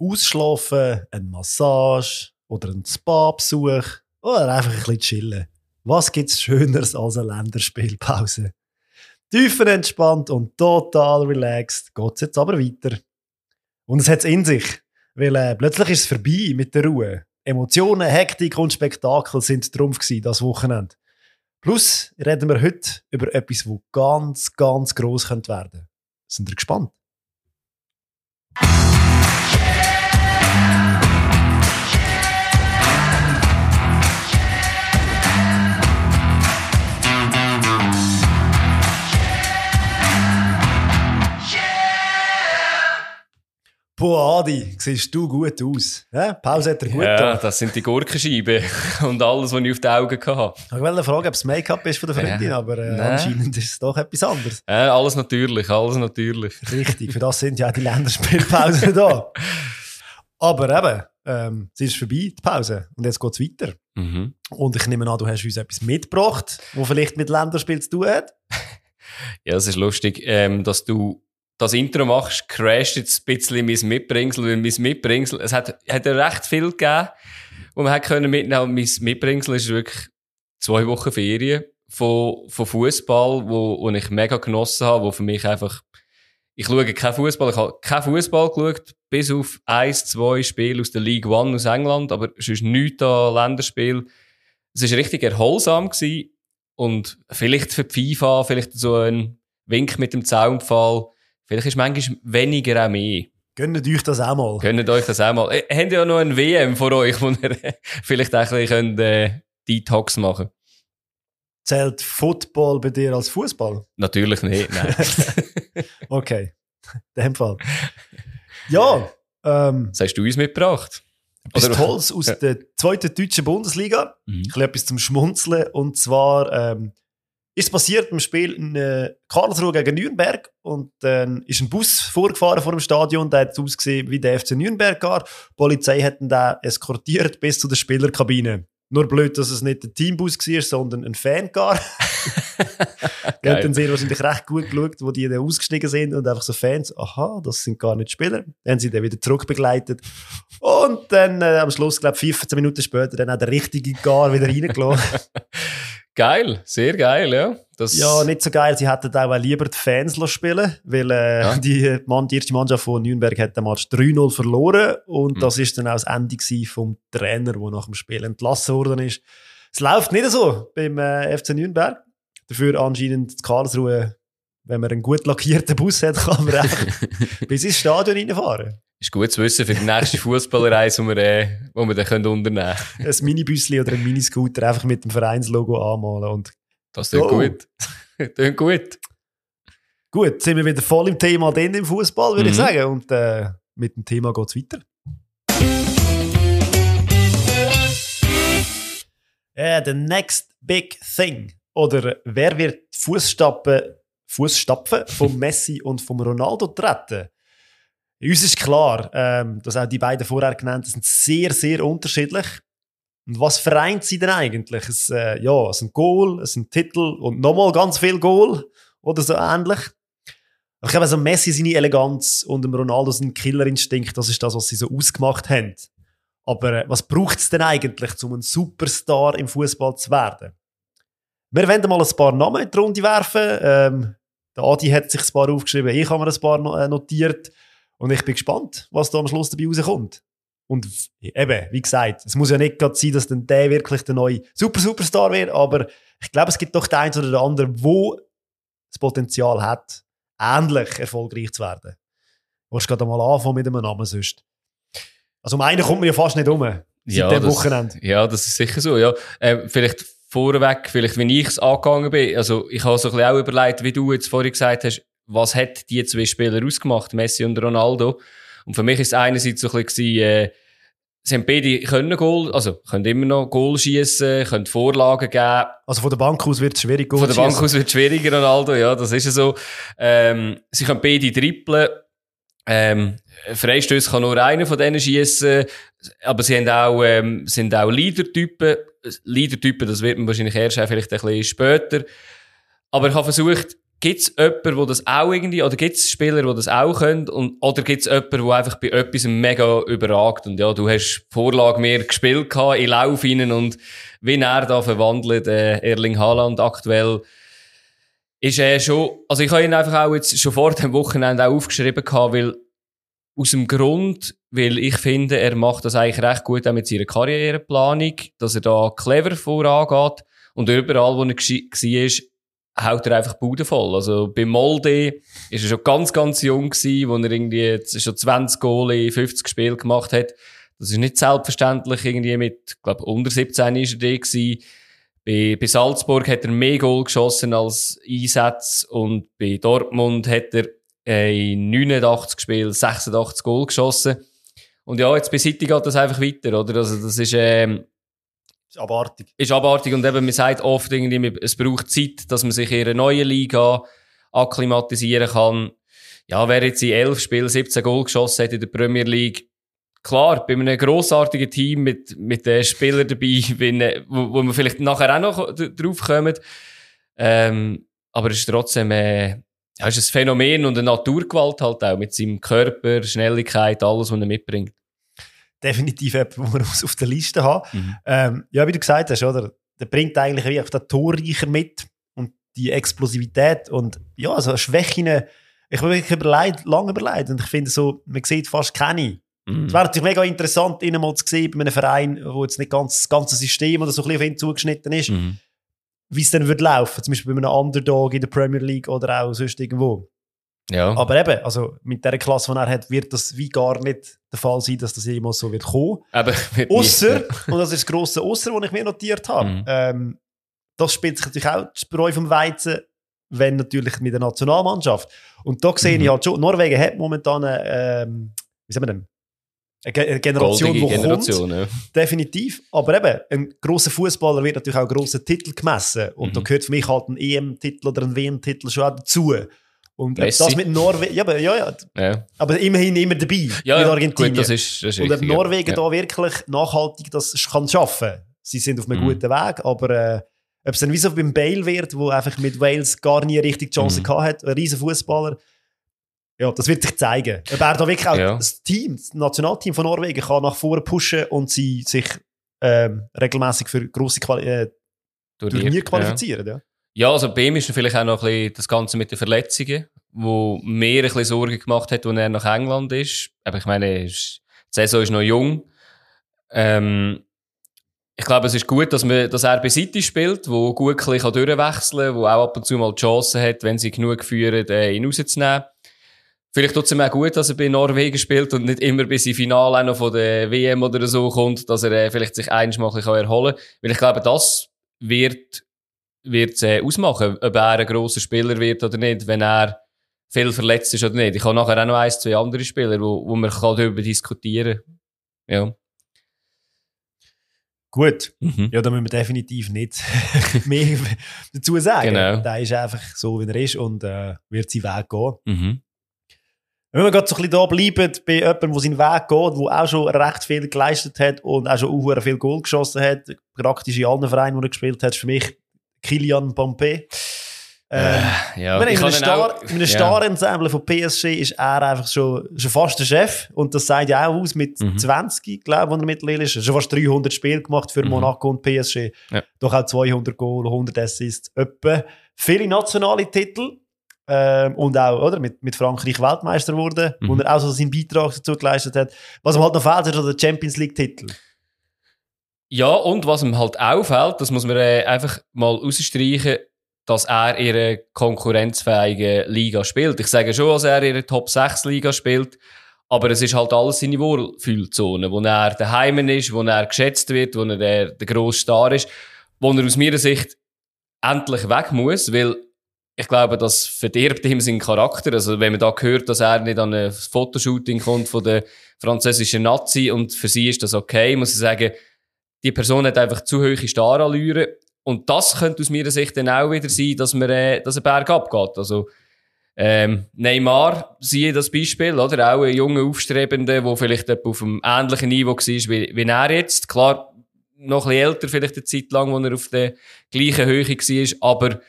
Ausschlafen, eine Massage oder ein Spa-Besuch oder einfach ein bisschen chillen. Was gibt's Schöneres als eine Länderspielpause? Tiefenentspannt und total relaxed geht's jetzt aber weiter. Und es hat's in sich, weil äh, plötzlich ist es vorbei mit der Ruhe. Emotionen, Hektik und Spektakel sind Trumpf gewesen, das Wochenende. Plus reden wir heute über etwas, das ganz, ganz gross werden könnte. Sind ihr gespannt? Boah, Adi, siehst du gut aus. Ja, Pause hat er gut Ja, da. das sind die Gurkenscheiben und alles, was ich auf den Augen hatte. Ich wollte fragen, ob es Make-up ist von der Freundin, Ja. aber äh, anscheinend ist es doch etwas anderes. Ja, alles natürlich, alles natürlich. Richtig, für das sind ja die Länderspielpausen da. Aber eben, ähm, es ist vorbei, die Pause. Und jetzt geht es weiter. Mhm. Und ich nehme an, du hast uns etwas mitgebracht, was vielleicht mit Länderspiel zu tun hat. Ja, es ist lustig, ähm, dass du das Intro machst, crasht jetzt ein bisschen mein Mitbringsel, weil mein Mitbringsel, es hat, hat recht viel gegeben, wo man hat können mitnehmen. Mein Mitbringsel ist wirklich zwei Wochen Ferien von, von Fußball, wo, wo ich mega genossen habe, wo für mich einfach, ich schaue kein Fußball, ich habe kein Fußball geschaut, bis auf eins, zwei Spiele aus der League One aus England, aber es ist nichts an Länderspiel. Es ist richtig erholsam gewesen und vielleicht für die FIFA, vielleicht so ein Wink mit dem Zaunpfahl, vielleicht ist manchmal weniger auch mehr. Gönnt euch das auch mal. Gönnt euch das auch mal. Äh, habt ihr ja noch ein WM vor euch, wo ihr vielleicht auch ein bisschen könnt, äh, Detox machen Zählt Football bei dir als Fußball? Natürlich nicht, nein. Okay, in dem Fall. Ja, ähm, Was hast du uns mitgebracht? etwas Oder- Tolles aus Ja. der zweiten deutschen Bundesliga. Mhm. ein bisschen etwas zum Schmunzeln. Und zwar ähm, ist passiert im Spiel in äh, Karlsruhe gegen Nürnberg. Und dann ist ein Bus vorgefahren vor dem Stadion. Der hat ausgesehen wie der FC Nürnberg gar. Die Polizei hat ihn da eskortiert bis zu der Spielerkabine. Nur blöd, dass es nicht ein Teambus war, sondern ein Fancar. Die haben dann sehr wahrscheinlich recht gut geschaut, wo die dann ausgestiegen sind und einfach so Fans, aha, das sind gar nicht Spieler. Dann haben sie dann wieder zurückbegleitet. Und dann äh, am Schluss, glaube ich, 15 Minuten später, dann auch der richtige Gar wieder reingelassen. Geil, sehr geil, ja. Das, ja, nicht so geil. Sie hätten auch lieber die Fans lassen spielen weil äh, Ja. die, Mann, die erste Mannschaft von Nürnberg hat den Match 3-0 verloren. Und Mhm. das ist dann auch das Ende vom Trainer, der nach dem Spiel entlassen worden ist. Es läuft nicht so beim äh, FC Nürnberg. Dafür anscheinend in Karlsruhe, wenn man einen gut lackierten Bus hat, kann man bis ins Stadion reinfahren. Ist gut zu wissen für die nächste Fußballerreise, die wir, äh, wo wir dann können unternehmen können. Ein Minibüsli oder ein Miniscooter einfach mit dem Vereinslogo anmalen. Und Das klingt Oh. gut. klingt gut. gut, sind wir wieder voll im Thema drin im Fußball, würde ich Mhm. sagen. Und äh, mit dem Thema geht es weiter. Ja, the next big thing. Oder wer wird Fußstapfen, Fußstapfen von Messi und von Ronaldo treten? Uns ist klar, ähm, dass auch die beiden vorher genannten sind sehr, sehr unterschiedlich. Und was vereint sie denn eigentlich? Es, äh, ja, es ein Goal, es ein Titel und nochmal ganz viel Goal oder so ähnlich. Ich glaube, also Messi seine Eleganz und Ronaldo sein Killerinstinkt, das ist das, was sie so ausgemacht haben. Aber äh, was braucht es denn eigentlich, um ein Superstar im Fußball zu werden? Wir werden mal ein paar Namen in die Runde werfen. Ähm, der Adi hat sich ein paar aufgeschrieben, ich habe mir ein paar äh, notiert. Und ich bin gespannt, was da am Schluss dabei rauskommt. Und eben, wie gesagt, es muss ja nicht gerade sein, dass dann der wirklich der neue Super-Superstar wird, aber ich glaube, es gibt doch den einen oder den anderen, wo das Potenzial hat, ähnlich erfolgreich zu werden. Willst du gerade mal anfangen mit einem Namen sonst? Also um einen kommt man ja fast nicht um. Seit dem das, Wochenende. Ja, das ist sicher so, ja. Ähm, vielleicht vorweg, vielleicht wie ich es angegangen bin. Also, ich habe so ein bisschen auch überlegt, wie du jetzt vorhin gesagt hast, was hat die zwei Spieler ausgemacht, Messi und Ronaldo? Und für mich ist es einerseits so ein bisschen, äh, sie haben beide können Goal, also können immer noch Goal schießen, können Vorlagen geben. Also von der Bank aus wird es schwierig. Goal Von der Bank aus wird es schwieriger, Ronaldo, ja, das ist ja so. Ähm, sie können beide trippeln. Ähm, Freistöße kann nur einer von denen schießen, aber sie haben auch, ähm, sind auch Leader-Typen. Leader-Typen, das wird man wahrscheinlich erst vielleicht ein bisschen später. Aber ich habe versucht, gibt es jemanden, der das auch irgendwie, oder gibt es Spieler, die das auch können, und, oder gibt es jemanden, der einfach bei etwas mega überragt? Und ja, du hast Vorlage mehr gespielt gehabt, ich laufe ihnen und wie er da verwandelt, äh, Erling Haaland aktuell, ist er schon, also ich habe ihn einfach auch jetzt schon vor dem Wochenende auch aufgeschrieben gehabt, weil aus dem Grund, weil ich finde, er macht das eigentlich recht gut auch mit seiner Karriereplanung, dass er da clever vorangeht und überall, wo er war, haut er einfach Bude voll. Also bei Molde ist er schon ganz, ganz jung gewesen, wo er irgendwie jetzt schon 20 Goal in 50 Spiele gemacht hat. Das ist nicht selbstverständlich irgendwie mit, glaube unter 17 ist er da gewesen. Bei, bei Salzburg hat er mehr Goal geschossen als Einsätze und bei Dortmund hat er in 89 Spielen 86 Goal geschossen. Und ja, jetzt bei City geht das einfach weiter, oder? Also das ist, ähm, ist abartig. Ist abartig und eben, man sagt oft irgendwie, es braucht Zeit, dass man sich in einer neuen Liga akklimatisieren kann. Ja, wer jetzt in elf Spielen 17 Goal geschossen hat in der Premier League, klar, bei einem grossartigen Team mit, mit den Spielern dabei, wenn, wo, wo wir vielleicht nachher auch noch drauf kommen. Ähm, aber es ist trotzdem, äh, ja, ist ein Phänomen und eine Naturgewalt halt auch mit seinem Körper, Schnelligkeit, alles, was er mitbringt definitiv jemand, den wir auf der Liste haben. Mhm. Ähm, ja, wie du gesagt hast, oder? Der bringt eigentlich wie den Torreicher mit und die Explosivität und ja, so Schwächen. Ich habe wirklich überlegt, lange überlegt und ich finde so, man sieht fast keine. Mhm. Es wäre natürlich mega interessant, ihn mal zu sehen bei einem Verein, wo jetzt nicht ganz das ganze System oder so ein bisschen auf ihn zugeschnitten ist, mhm. wie es dann würde laufen, zum Beispiel bei einem Underdog in der Premier League oder auch sonst irgendwo. Ja. Aber eben, also mit der Klasse, die er hat, wird das wie gar nicht der Fall sein, dass das jemals so wird kommen. Aber Ausser, und das ist das grosse Ausser, das ich mir notiert habe, mhm. ähm, das spielt sich natürlich auch das Bräu vom Weizen, wenn natürlich mit der Nationalmannschaft. Und da sehe mhm. ich halt schon, Norwegen hat momentan eine, ähm, wie sagen wir denn, eine Generation, die Generation, kommt, ja. definitiv. Aber eben, ein grosser Fußballer wird natürlich auch grosse Titel gemessen. Und mhm. da gehört für mich halt ein EM-Titel oder ein WM-Titel schon auch dazu. Und Messi. das mit Norwegen, ja, ja, ja, ja, aber immerhin immer dabei ja, mit Argentinien. Gut, das ist, das ist und ob Norwegen ja. da wirklich nachhaltig das kann schaffen, sie sind auf einem mhm. guten Weg, aber äh, ob es dann wie so beim Bale wird, wo einfach mit Wales gar nie richtig Chance mhm. gehabt hat, ein riesen Fußballer, ja, das wird sich zeigen. Ob er da wirklich auch ja. das Team, das Nationalteam von Norwegen kann nach vorne pushen und sie sich ähm, regelmäßig für grosse Quali äh, Turnier qualifizieren. Ja. Ja, also bei ihm ist vielleicht auch noch ein bisschen das Ganze mit den Verletzungen, wo mir ein bisschen Sorge gemacht hat, als er nach England ist. Aber ich meine, die Saison ist noch jung. Ähm, ich glaube, es ist gut, dass, man, dass er bei City spielt, wo gut bisschen durchwechseln kann, wo auch ab und zu mal die Chance hat, wenn sie genug führen, ihn rauszunehmen. Vielleicht tut es ihm auch gut, dass er bei Norwegen spielt und nicht immer bis ins Finale auch noch von der WM oder so kommt, dass er äh, vielleicht sich einmal erholen kann. Weil ich glaube, das wird wird es ausmachen, ob er ein grosser Spieler wird oder nicht, wenn er viel verletzt ist oder nicht. Ich habe nachher auch noch ein, zwei andere Spieler, wo, wo man kann darüber diskutieren kann. Ja. Gut, mhm. ja, da müssen wir definitiv nicht mehr dazu sagen. Genau. Der ist einfach so, wie er ist und äh, wird seinen Weg gehen. Mhm. Wenn wir gerade so ein bisschen da bleiben, bei jemandem, der seinen Weg geht, der auch schon recht viel geleistet hat und auch schon auch viel Goal geschossen hat, praktisch in allen Vereinen, wo er gespielt hat, für mich Kilian Pompey. Ähm, äh, ja, in einem, Star, in einem Star-Ensemble von PSG ist er einfach schon, schon fast der Chef. Und das sagt ja auch aus mit mhm. 20, glaube ich, er mittlerweile ist. Er schon fast 300 Spiele gemacht für mhm. Monaco und PSG. Ja. Doch auch 200 Goal, 100 Assists, etwa. Viele nationale Titel. Ähm, und auch, oder, mit, mit Frankreich Weltmeister wurde, mhm. wo er auch so seinen Beitrag dazu geleistet hat. Was ihm halt noch fehlt, ist der Champions League-Titel. Ja, und was ihm halt auffällt, das muss man äh, einfach mal rausstreichen, dass er in einer konkurrenzfähigen Liga spielt. Ich sage schon, dass er in einer Top 6 Liga spielt, aber es ist halt alles seine Wohlfühlzone, wo er daheim ist, wo er geschätzt wird, wo er der, der grosse Star ist, wo er aus meiner Sicht endlich weg muss, weil ich glaube, das verdirbt ihm seinen Charakter. Also, wenn man da hört, dass er nicht an ein Fotoshooting kommt von der französischen Nazi und für sie ist das okay, muss ich sagen, die Person hat einfach zu hohe Starallüre. Und das könnte aus meiner Sicht dann auch wieder sein, dass, man, äh, dass ein Berg abgeht. Also, ähm, Neymar, siehe das Beispiel, oder? Auch ein junger Aufstrebender, der vielleicht auf einem ähnlichen Niveau war wie, wie er jetzt. Klar, noch ein bisschen älter, vielleicht eine Zeit lang, wo er auf der gleichen Höhe war, aber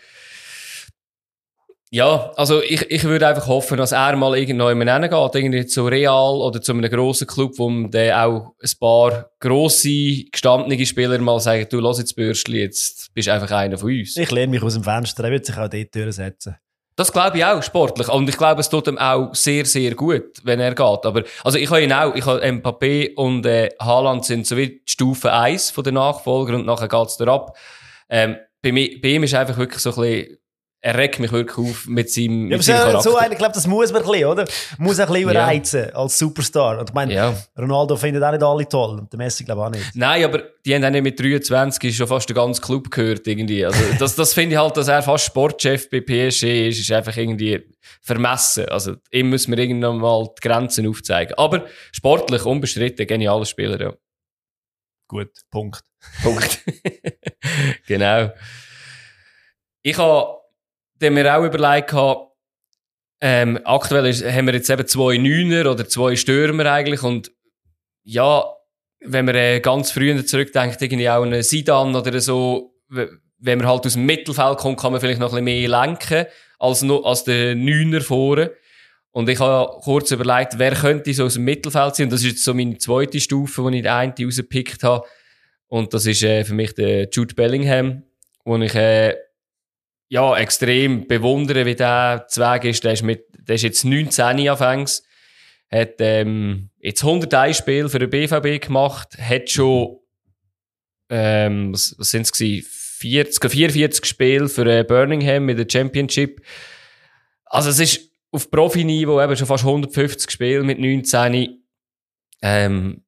Ja, also ich, ich würde einfach hoffen, dass er mal irgendwo jemand geht, irgendwie zu Real oder zu einem grossen Club, wo dann auch ein paar grosse, gestandene Spieler mal sagen, du, lass jetzt Bürstli, jetzt bist du einfach einer von uns. Ich lehne mich aus dem Fenster, er wird sich auch dort durchsetzen. Das glaube ich auch, sportlich. Und ich glaube, es tut ihm auch sehr, sehr gut, wenn er geht. Aber, also ich habe ihn auch, ich habe Mbappé und äh, Haaland sind so wie die Stufe 1 von den Nachfolger und nachher geht's da ab. Ähm, bei, mir, bei ihm ist einfach wirklich so ein bisschen, er regt mich wirklich auf mit seinem, ja, mit seinem Charakter. So ich glaube, das muss man ein bisschen, oder? Muss ein bisschen Ja. reizen als Superstar. Und ich meine, Ja. Ronaldo findet auch nicht alle toll. Und der Messi, glaube ich, auch nicht. Nein, aber die haben auch nicht mit 23 schon fast den ganzen Club gehört, irgendwie. Also, das, das finde ich halt, dass er fast Sportchef bei PSG ist, ist einfach irgendwie vermessen. Also, ihm müssen wir irgendwann mal die Grenzen aufzeigen. Aber sportlich unbestritten, genialer Spieler, ja. Gut, Punkt. Punkt. genau. Ich habe mir auch überlegt, ähm, aktuell ist, haben wir jetzt eben zwei Neuner oder zwei Stürmer eigentlich und ja, wenn man äh, ganz früher zurückdenkt, irgendwie auch einen Sidan oder so, wenn man halt aus dem Mittelfeld kommt, kann man vielleicht noch ein bisschen mehr lenken als, no, als der Neuner vorne. Und ich habe kurz überlegt, wer könnte so aus dem Mittelfeld sein. Und das ist jetzt so meine zweite Stufe, wo ich den einen rausgepickt habe. Und das ist äh, für mich der Jude Bellingham, wo ich äh, ja, extrem bewundere, wie der Zweig ist. Der ist, mit, der ist jetzt 19 anfangs, hat ähm, jetzt 101 Spiele für den BVB gemacht, hat schon, ähm, was, was sind es gewesen? 40, 44 Spiele für äh, Birmingham mit der Championship. Also es ist auf Profiniveau eben schon fast 150 Spiele mit 19. Ähm,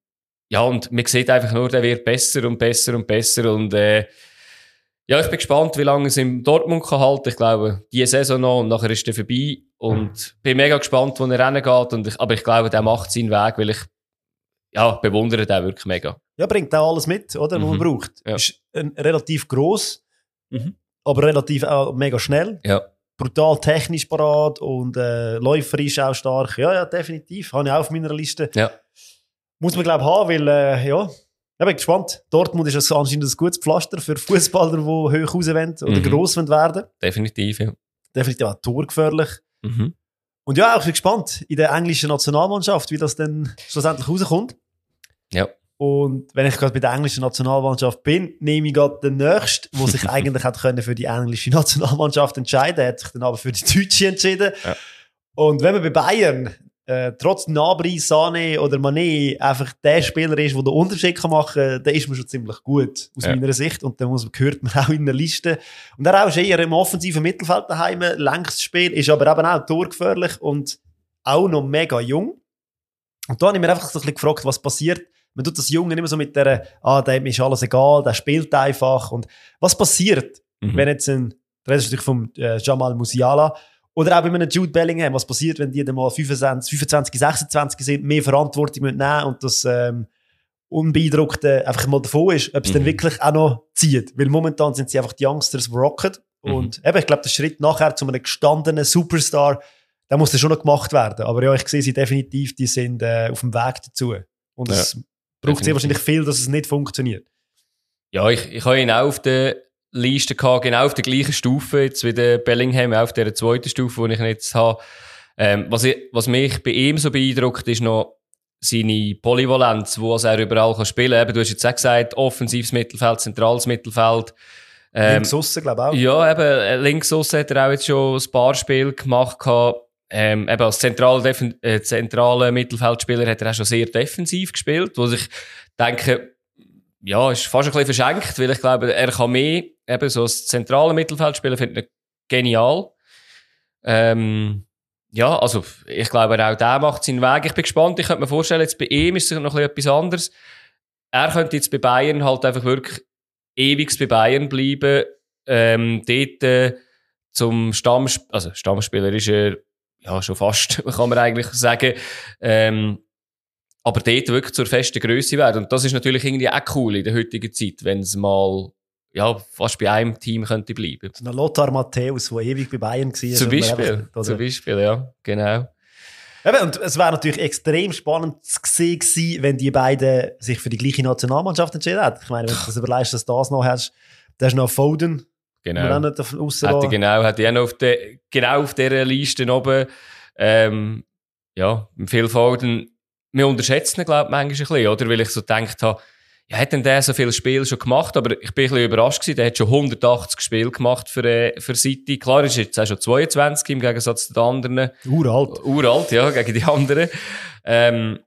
ja, und man sieht einfach nur, der wird besser und besser und besser und äh, ja, ich bin gespannt, wie lange es in Dortmund kann halten. Ich glaube, diese Saison noch und nachher ist er vorbei. Und bin mega gespannt, wo er reingeht. Und ich, aber ich glaube, der macht seinen Weg, weil ich ja, bewundere den wirklich mega. Ja, bringt auch alles mit, oder? Was man Mhm. braucht. Ja. Ist ein, relativ gross, Mhm. aber relativ auch mega schnell. Ja. Brutal technisch parat und äh, läuferisch auch stark. Ja, ja, definitiv. Habe ich auch auf meiner Liste. Ja. Muss man, glaube ich, haben, weil, äh, ja, ich bin gespannt. Dortmund ist ein- anscheinend ein gutes Pflaster für Fußballer, die hoch raus wollen oder Mhm. gross werden. Definitiv, ja. Definitiv auch torgefährlich. Mhm. Und ja, ich bin gespannt in der englischen Nationalmannschaft, wie das dann schlussendlich rauskommt. Ja. Und wenn ich gerade bei der englischen Nationalmannschaft bin, nehme ich gerade den nächsten, der sich eigentlich hätte können für die englische Nationalmannschaft entscheiden, hat sich dann aber für die deutsche entschieden. Ja. Und wenn man bei Bayern äh, trotz Nabri, Sané oder Mané einfach der Spieler ist, der den Unterschied kann machen kann, dann ist man schon ziemlich gut aus Ja. meiner Sicht. Und dann muss, gehört man auch in der Liste. Und er ist eher im offensiven Mittelfeld daheim, längstes Spiel, ist aber eben auch torgefährlich und auch noch mega jung. Und da habe ich mir einfach so ein bisschen gefragt, was passiert. Man tut das Jungen immer so mit der, ah, dem ist alles egal, der spielt einfach. Und was passiert, Mhm. wenn jetzt ein, du redest natürlich vom äh, Jamal Musiala, oder auch bei einem Jude Bellingham, was passiert, wenn die dann mal 25, 25 26 sind, mehr Verantwortung müssen nehmen und das ähm, Unbeeindruckte einfach mal davon ist, ob es dann Mhm. wirklich auch noch zieht. Weil momentan sind sie einfach die Youngsters, die rocken. Mhm. Und eben, ich glaube, der Schritt nachher zu einem gestandenen Superstar, der muss dann schon noch gemacht werden. Aber ja, ich sehe sie definitiv, die sind äh, auf dem Weg dazu. Und Ja, es braucht sehr wahrscheinlich viel, dass es nicht funktioniert. Ja, ich, ich habe ihn auch auf der Liste gehabt, genau auf der gleichen Stufe, jetzt wie der Bellingham, auf der zweiten Stufe, die ich jetzt habe. Ähm, was, ich, was mich bei ihm so beeindruckt, ist noch seine Polyvalenz, wo er überall kann spielen kann. Du hast jetzt auch gesagt, offensives Mittelfeld, zentrales Mittelfeld. Ähm, Links aussen, glaube ich auch. ja, eben, äh, links aussen hat er auch jetzt schon ein paar Spiele gemacht gehabt. Ähm, eben als zentraler äh, zentraler Mittelfeldspieler hat er auch schon sehr defensiv gespielt, wo ich denke, ja, ist fast ein bisschen verschenkt, weil ich glaube, er kann mehr, eben so als zentraler Mittelfeldspieler finde ich genial. Ähm, ja, also ich glaube, auch der macht seinen Weg. Ich bin gespannt, ich könnte mir vorstellen, jetzt bei ihm ist es noch etwas anderes. Er könnte jetzt bei Bayern halt einfach wirklich ewig bei Bayern bleiben, ähm, dort äh, zum Stamm, also Stammspieler ist er ja schon fast, kann man eigentlich sagen, ähm, aber dort wirklich zur festen Größe werden. Und das ist natürlich irgendwie auch cool in der heutigen Zeit, wenn es mal ja, fast bei einem Team könnte bleiben. So ein Lothar Matthäus, der ewig bei Bayern war. Zum Beispiel, einfach- zum Beispiel, ja, genau. Eben, und es wäre natürlich extrem spannend gewesen, wenn die beiden sich für die gleiche Nationalmannschaft entschieden hätten. Ich meine, wenn du das überlegst, dass du das noch hast, da hast du noch Foden, genau. Nicht auf Hätte genau, hätte ich auch noch auf de, genau auf dieser Liste oben, ähm, ja, im Phil Foden, wir unterschätzen ihn, glaube ich, manchmal ein bisschen, oder? Weil ich so gedacht habe, ja, hat denn der so viele Spiele schon gemacht? Aber ich bin ein bisschen überrascht gewesen, der hat schon 180 Spiele gemacht für, äh, für City. Klar, ist jetzt auch schon 22 im Gegensatz zu den anderen. Uralt. Uralt, ja, gegen die anderen. Ähm,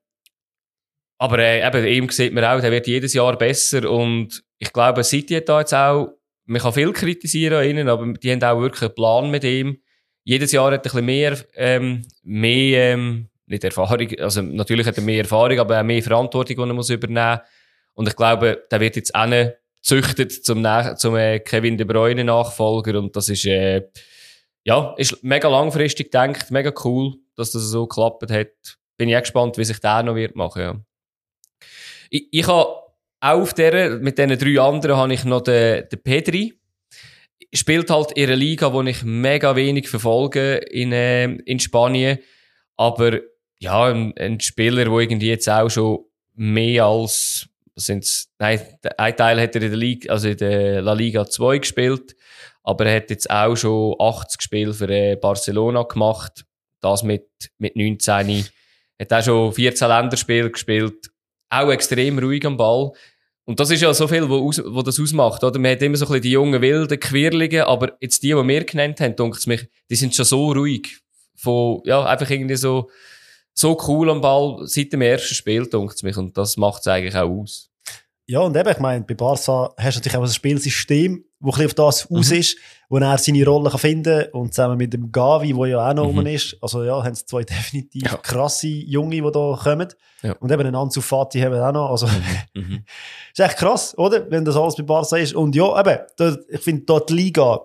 aber äh, eben, ihm sieht man auch, der wird jedes Jahr besser und ich glaube, City hat da jetzt auch, man kann viel kritisieren an ihnen, aber die haben auch wirklich einen Plan mit ihm. Jedes Jahr hat er ein bisschen mehr, ähm, mehr, ähm, nicht Erfahrung, also natürlich hat er mehr Erfahrung, aber auch mehr Verantwortung, die er muss übernehmen Und ich glaube, der wird jetzt auch nicht züchtet zum, zum äh, Kevin De Bruyne Nachfolger und das ist, äh, ja, ist mega langfristig gedacht, mega cool, dass das so geklappt hat. Bin ich auch gespannt, wie sich der noch wird machen, ja. Ich, ich habe auch auf der, mit diesen drei anderen habe ich noch den, den Pedri. Spielt halt in einer Liga, wo ich mega wenig verfolge in, äh, in Spanien. Aber ja, ein, ein Spieler, der irgendwie jetzt auch schon mehr als, sind's, nein, ein Teil hat er in der Liga, also in der La Liga 2 gespielt. Aber er hat jetzt auch schon 80 Spiele für äh, Barcelona gemacht. Das mit, mit 19. Hat auch schon 14 Länderspiele gespielt. Auch extrem ruhig am Ball. Und das ist ja so viel, wo, aus, wo das ausmacht, oder? Man hat immer so ein bisschen die jungen Wilden, Quirligen, aber jetzt die, die wir genannt haben, denkt mich, die sind schon so ruhig. Von, ja, einfach irgendwie so, so cool am Ball seit dem ersten Spiel, denkt mich. Und das macht es eigentlich auch aus. Ja, und eben, ich meine, bei Barca hast du natürlich auch ein Spielsystem, das ein bisschen auf das aus Mhm. ist, wo er seine Rolle kann finden kann. Und zusammen mit dem Gavi, der ja auch noch Mhm. ist. Also ja, haben sie zwei definitiv Ja. krasse Junge, die da kommen. Ja. Und eben einen Ansu Fati haben wir auch noch. Also, Mhm. ist echt krass, oder? Wenn das alles bei Barca ist. Und ja, eben, ich finde, dort die Liga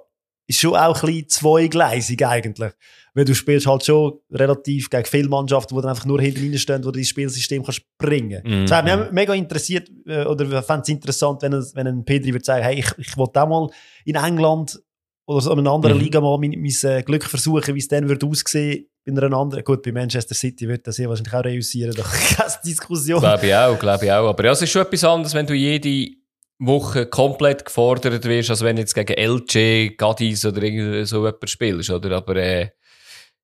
ist schon auch ein bisschen zweigleisig eigentlich. Weil du spielst halt schon relativ gegen viele Mannschaften, die dann einfach nur hinten stehen, wo du dein Spielsystem kannst bringen. Mhm. Das hat mich auch mega interessiert, äh, oder fände es interessant, wenn, wenn ein Pedri würde sagen, hey, ich, ich will auch mal in England oder so in einer anderen Mhm. Liga mal mein, mein äh, Glück versuchen, wie es dann würde aussehen in einer anderen. Gut, bei Manchester City wird das hier wahrscheinlich auch reüssieren, da keine Diskussion. Glaube ich auch, glaube ich auch. Aber ja, es ist schon etwas anderes, wenn du jede Woche komplett gefordert wirst, als wenn du jetzt gegen LG, Gadis oder irgend so jemand spielst, oder? Aber, äh,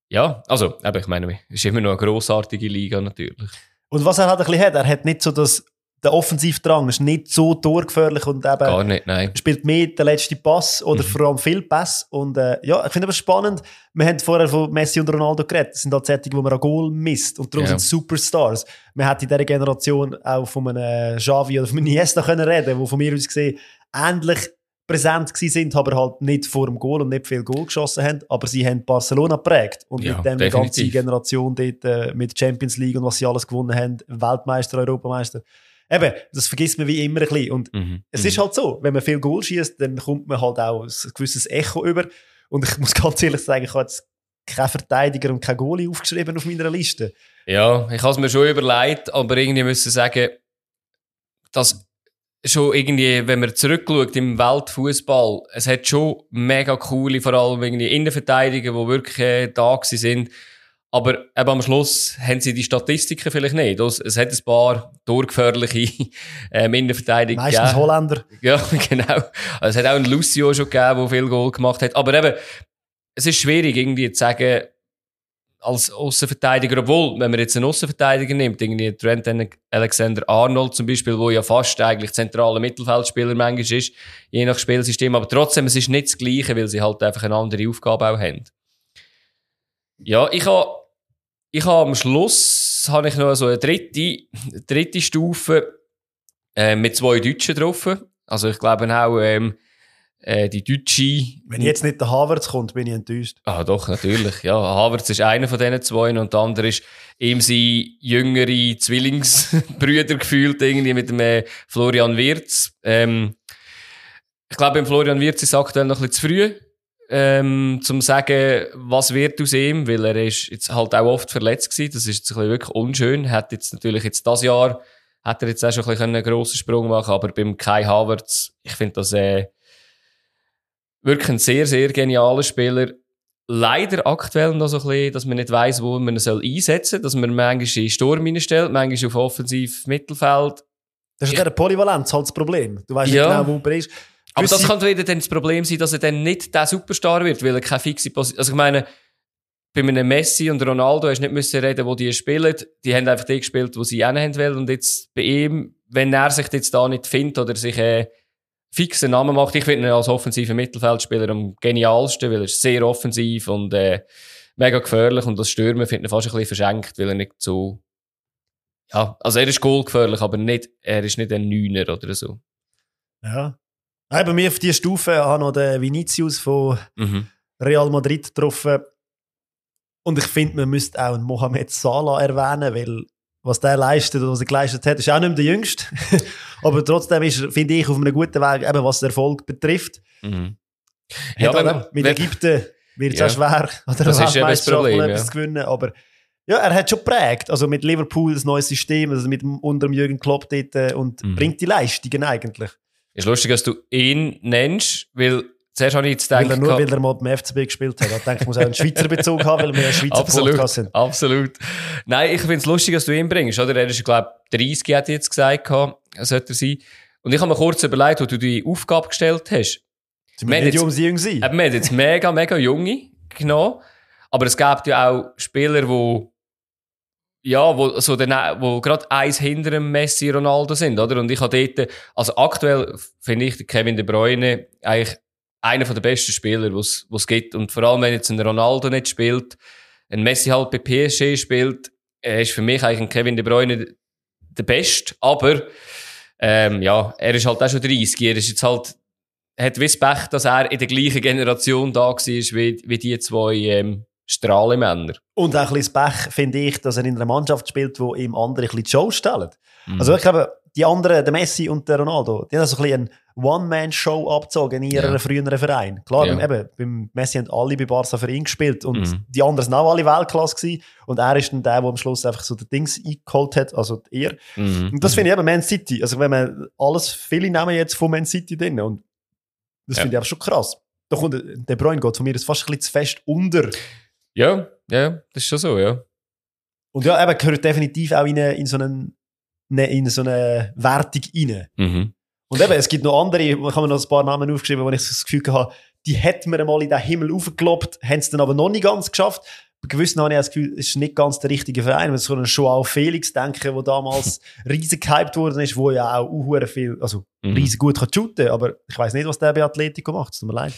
ja, also, eben, ich meine, es ist immer noch eine grossartige Liga, natürlich. Und was er halt ein bisschen hat, er hat nicht so das, der Offensivdrang, ist nicht so torgefährlich und eben Gar nicht, nein. spielt mehr den letzten Pass oder Mhm. vor allem viel Pass. Und äh, ja, ich finde aber spannend, wir haben vorher von Messi und Ronaldo geredet, das sind halt solche, wo man an Goal misst und darum Ja. sind Superstars. Man hat in dieser Generation auch von einem Xavi oder von einem Iniesta können reden, die von mir aus gesehen ähnlich präsent gewesen sind, aber halt nicht vor dem Goal und nicht viel Goal geschossen haben, aber sie haben Barcelona geprägt und Ja, mit dem die ganze definitiv. Generation dort äh, mit Champions League und was sie alles gewonnen haben, Weltmeister, Europameister. Eben, das vergisst man wie immer ein bisschen und Mhm. es Mhm. ist halt so, wenn man viel Goal schießt, dann kommt man halt auch ein gewisses Echo über. Und ich muss ganz ehrlich sagen, ich habe jetzt keinen Verteidiger und keinen Goalie aufgeschrieben auf meiner Liste. Ja, ich habe es mir schon überlegt, aber irgendwie müssen sagen, dass schon irgendwie, wenn man zurückschaut im Weltfußball, es hat schon mega coole, vor allem irgendwie Innenverteidiger, die wirklich äh, da sind. Aber eben am Schluss haben sie die Statistiken vielleicht nicht. Es hat ein paar durchgefährliche ähm, Innenverteidiger Meistens gegeben. Holländer. Ja, genau. Also es hat auch einen Lucio schon gegeben, der viel Goal gemacht hat. Aber eben, es ist schwierig, irgendwie zu sagen, als Außenverteidiger, obwohl, wenn man jetzt einen Außenverteidiger nimmt, irgendwie Trent Alexander Arnold zum Beispiel, wo ja fast eigentlich zentraler Mittelfeldspieler manchmal ist, je nach Spielsystem, aber trotzdem, es ist nicht das Gleiche, weil sie halt einfach eine andere Aufgabe auch haben. Ja, ich habe ich habe am Schluss habe ich noch so eine dritte, dritte Stufe äh, mit zwei Deutschen drauf. Also ich glaube auch ähm, äh, die Deutsche. Wenn jetzt nicht der Havertz kommt, bin ich enttäuscht. Ah, doch, natürlich. Ja, Havertz ist einer von diesen zwei und der andere ist ihm sein jüngere Zwillingsbrüder gefühlt, irgendwie mit dem äh, Florian Wirz. Ähm, ich glaube, Florian Wirz ist aktuell noch ein bisschen zu früh, ähm, zum sagen, was wird aus ihm, weil er ist jetzt halt auch oft verletzt gewesen. Das ist jetzt ein bisschen wirklich unschön. Hat jetzt natürlich jetzt das Jahr, hat er jetzt auch schon ein bisschen einen grossen Sprung machen aber beim Kai Havertz, ich finde das, äh, wirklich ein sehr, sehr genialer Spieler. Leider aktuell noch so ein bisschen, dass man nicht weiss, wo man ihn soll einsetzen soll, dass man manchmal in Sturm reinstellt, manchmal auf offensiv Mittelfeld. Das ist ja der Polyvalenz halt das Problem. Du weißt Ja. nicht genau, wo er ist. Aber das kann wieder dann das Problem sein, dass er dann nicht der Superstar wird, weil er keine fixe Position, also ich meine, bei einem Messi und Ronaldo hast du nicht müssen reden, wo die spielen. Die haben einfach die gespielt, wo sie haben wollen. Und jetzt bei ihm, wenn er sich jetzt da nicht findet oder sich äh, fixen Namen macht, ich finde ihn als offensiver Mittelfeldspieler am genialsten, weil er ist sehr offensiv und äh, mega gefährlich und das Stürmen finde ich fast ein bisschen verschenkt, weil er nicht so ja, also er ist goalgefährlich, aber nicht, er ist nicht ein Neuner oder so. Ja. Nein, bei mir auf dieser Stufe habe noch den Vinicius von mhm. Real Madrid getroffen. Und ich finde, man müsste auch einen Mohamed Salah erwähnen, weil was der leistet oder was er geleistet hat, ist auch nicht mehr der Jüngste. Aber trotzdem ist, finde ich, auf einem guten Weg, eben was den Erfolg betrifft. Mhm. Ja, aber mit Ägypten wird es ja. auch schwer, oder das ist eben das Problem, etwas ja. zu gewinnen. Aber ja, er hat schon geprägt. Also mit Liverpool das neue System, also mit unter dem Jürgen Klopp dort äh, und mhm. bringt die Leistungen eigentlich. Ist lustig, dass du ihn nennst, weil Zuerst habe ich jetzt gedacht... Weil er nur, weil er mal beim FCB gespielt hat. Ich denke, ich muss auch einen Schweizer Bezug haben, weil wir ein Schweizer absolut, Podcast sind. Absolut. Nein, ich finde es lustig, dass du ihn bringst, oder? Er ist, glaube ich, 30, hat jetzt gesagt, sollte er sein. Und ich habe mir kurz überlegt, wo du die Aufgabe gestellt hast. Wir um sie jung sein. Wir haben jetzt mega, mega junge genau. Aber es gibt ja auch Spieler, die ja, wo, so den, wo gerade eins hinter dem Messi Ronaldo sind, oder? Und ich habe dort, also aktuell finde ich Kevin De Bruyne eigentlich einer der besten Spieler, was es gibt. Und vor allem, wenn jetzt ein Ronaldo nicht spielt, ein Messi halt bei PSG spielt, ist für mich eigentlich ein Kevin De Bruyne der Beste. Aber, ähm, ja, er ist halt auch schon 30. Er ist jetzt halt, hat wiss Pech, dass er in der gleichen Generation da war, wie, wie die zwei, ähm, Strahlemänner. Und auch ein bisschen Pech finde ich, dass er in einer Mannschaft spielt, wo ihm andere ein bisschen die Show stellen. Mhm. Also ich glaube, die anderen, der Messi und der Ronaldo, die haben so ein bisschen eine One-Man-Show abgezogen in ihrem ja. früheren Verein. Klar, ja. eben, beim Messi haben alle bei Barca für ihn gespielt und mhm. die anderen sind auch alle Weltklasse gewesen. Und er ist dann der, der am Schluss einfach so die Dings eingeholt hat, also er. Mhm. Und das finde ich eben Man City. Also wenn man alles, viele nehmen jetzt von Man City drin und das ja. finde ich auch schon krass. Doch und der Bruyne geht von mir das fast ein bisschen zu fest unter. Ja, ja, das ist schon so, ja. Und ja, eben gehört definitiv auch in, in so einen Ne, in so eine Wertung rein. Mhm. Und eben, es gibt noch andere, ich habe mir noch ein paar Namen aufgeschrieben, wo ich das Gefühl hatte, die hätten wir einmal in den Himmel aufgekloppt, haben es dann aber noch nicht ganz geschafft. Bei gewissen habe ich das Gefühl, es ist nicht ganz der richtige Verein. Wenn ich so an Joao Felix denke, der damals riesig gehypt worden ist, wo ja auch uh, viel, also mhm. riesig gut kann shooten, aber ich weiß nicht, was der bei Atletico macht. Es tut mir leid.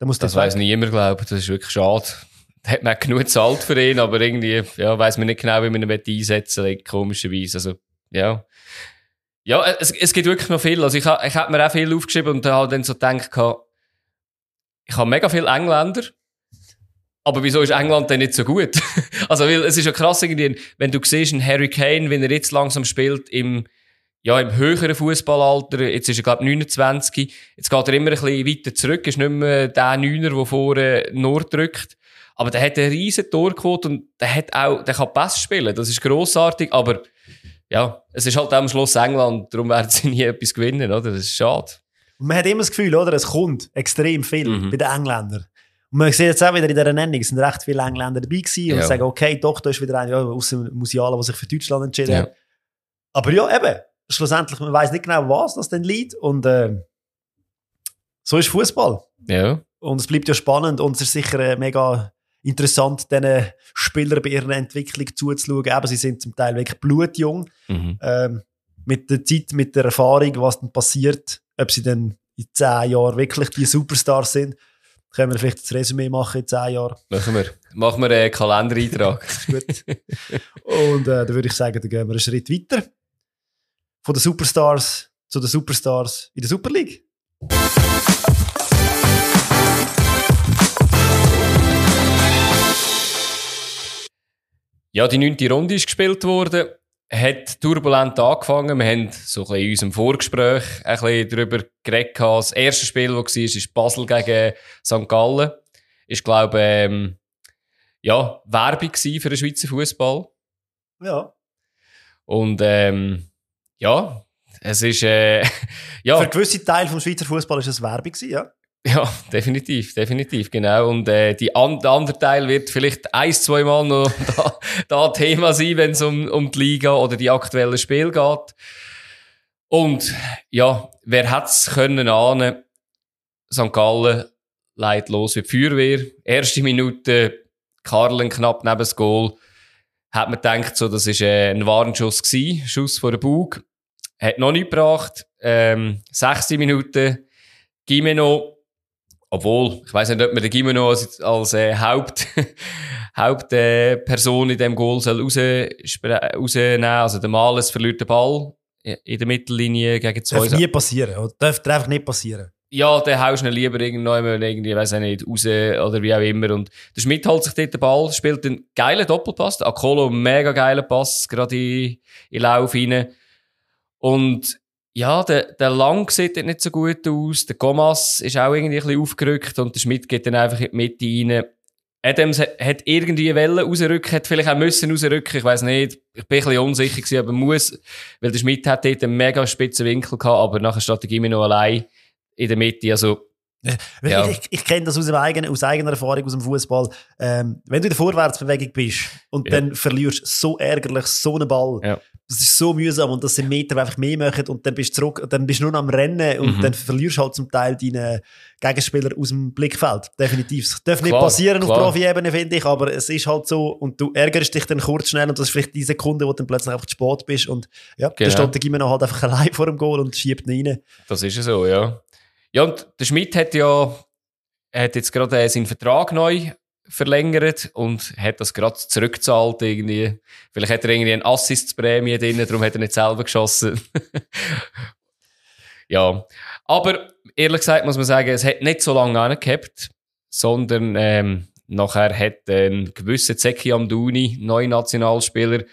muss das weiß niemand, glaube ich. Das ist wirklich schade. Hat man genug gezahlt für ihn, aber irgendwie, ja, weiß man nicht genau, wie man ihn einsetzen will, komischerweise. Also, ja. Ja, es, es gibt wirklich noch viel. Also ich, ich habe mir auch viel aufgeschrieben und habe dann so gedacht, ich habe mega viele Engländer. Aber wieso ist England denn nicht so gut? also, weil es ist ja krass irgendwie, wenn du siehst, ein Harry Kane, wenn er jetzt langsam spielt im, ja, im höheren Fußballalter, jetzt ist er, glaube ich, 29, jetzt geht er immer ein bisschen weiter zurück, ist nicht mehr der Neuner, der vorne nur drückt. Aber der hat eine riesen Torquote und der hat auch, der kann Pass spielen, das ist grossartig, aber ja, es ist halt auch am Schluss England, darum werden sie nie etwas gewinnen, oder? Das ist schade. Und man hat immer das Gefühl, oder? Es kommt extrem viel mhm. bei den Engländern. Und man sieht jetzt auch wieder in dieser Nennung, es sind recht viele Engländer dabei gewesen und ja. sagen, okay, doch, da ist wieder ein, ja, außer Musiala, der sich für Deutschland entschieden hat. Ja. Aber ja, eben, schlussendlich, man weiß nicht genau, was das denn liegt und äh, so ist Fußball. Ja. Und es bleibt ja spannend und es ist sicher äh, mega interessant, diesen Spielern bei ihrer Entwicklung zuzuschauen. Eben, sie sind zum Teil wirklich blutjung. Mhm. Ähm, mit der Zeit, mit der Erfahrung, was dann passiert, ob sie dann in zehn Jahren wirklich die Superstars sind, können wir vielleicht das Resümee machen in zehn Jahren. Machen wir. Machen wir einen Kalendereintrag. Gut. Und äh, dann würde ich sagen, dann gehen wir einen Schritt weiter. Von den Superstars zu den Superstars in der Super League. Ja, die neunte Runde ist gespielt worden. Hat turbulent angefangen. Wir haben so ein bisschen in unserem Vorgespräch ein bisschen darüber geredet. Das erste Spiel, das war, ist Basel gegen St. Gallen. Ist, glaube ich, ähm, ja, Werbung für den Schweizer Fußball. Ja. Und, ähm, ja, es ist, äh, ja. Für gewisse Teile vom Schweizer Fußball ist es Werbung ja. Ja, definitiv, definitiv, genau. Und äh, die an, der andere Teil wird vielleicht ein, zwei Mal noch da, da Thema sein, wenn es um, um die Liga oder die aktuellen Spiele geht. Und ja, wer hätte es können ahnen, St. Gallen leitet los wie die Feuerwehr. Erste Minute, Karlen knapp neben das Goal. Hat man gedacht, so, das war äh, ein Warnschuss gewesen, Schuss vor den Bug. Hat noch nicht gebracht. Ähm, sechste Minute, Gimeno, obwohl, ich weiß nicht, ob man den Gimeno als, als äh, Haupt, Hauptperson äh, in dem Goal soll raus, rausnehmen. Also der Males verliert den Ball in der Mittellinie gegen zwei. Darf nie passieren. Oder darf einfach nicht passieren. Ja, dann haust du ihn lieber irgendwann irgendwie, weiß ich nicht, raus oder wie auch immer. Und der Schmidt hält sich dort den Ball, spielt einen geilen Doppelpass. Der Akolo, mega geiler Pass, gerade in, in Lauf rein. Und ja, der, der Lang sieht nicht so gut aus. Der Gomas ist auch irgendwie ein bisschen aufgerückt und der Schmidt geht dann einfach in die Mitte rein. Adams hat irgendwie eine Welle rausrücken, hat vielleicht auch müssen rausrücken, ich weiß nicht. Ich bin ein bisschen unsicher gewesen, aber muss, weil der Schmidt hat dort einen mega spitzen Winkel gehabt, aber nachher steht der Gimmi noch allein in der Mitte, also ja. Ich, ich kenne das aus, eigenen, aus eigener Erfahrung aus dem Fußball. Ähm, wenn du in der Vorwärtsbewegung bist und ja. dann verlierst so ärgerlich so einen Ball, ja. Das ist so mühsam und das sind Meter, einfach mehr machen und dann bist du zurück, dann bist du nur am Rennen und mhm. dann verlierst du halt zum Teil deine Gegenspieler aus dem Blickfeld. Definitiv. Das darf klar, nicht passieren klar. auf Profi-Ebene, finde ich, aber es ist halt so und du ärgerst dich dann kurz schnell und das ist vielleicht die Sekunde, wo du dann plötzlich einfach zu spät bist und ja, genau. dann steht der Gimeno halt einfach allein vor dem Goal und schiebt ihn rein. Das ist so, ja. Ja, und der Schmidt hat ja hat jetzt gerade äh, seinen Vertrag neu verlängert und hat das gerade zurückgezahlt irgendwie. Vielleicht hat er irgendwie eine Assistprämie drin, darum hat er nicht selber geschossen. ja. Aber ehrlich gesagt muss man sagen, es hat nicht so lange angehabt, sondern ähm, nachher hat ein gewisser Zeki Amduni, neuer Nationalspieler,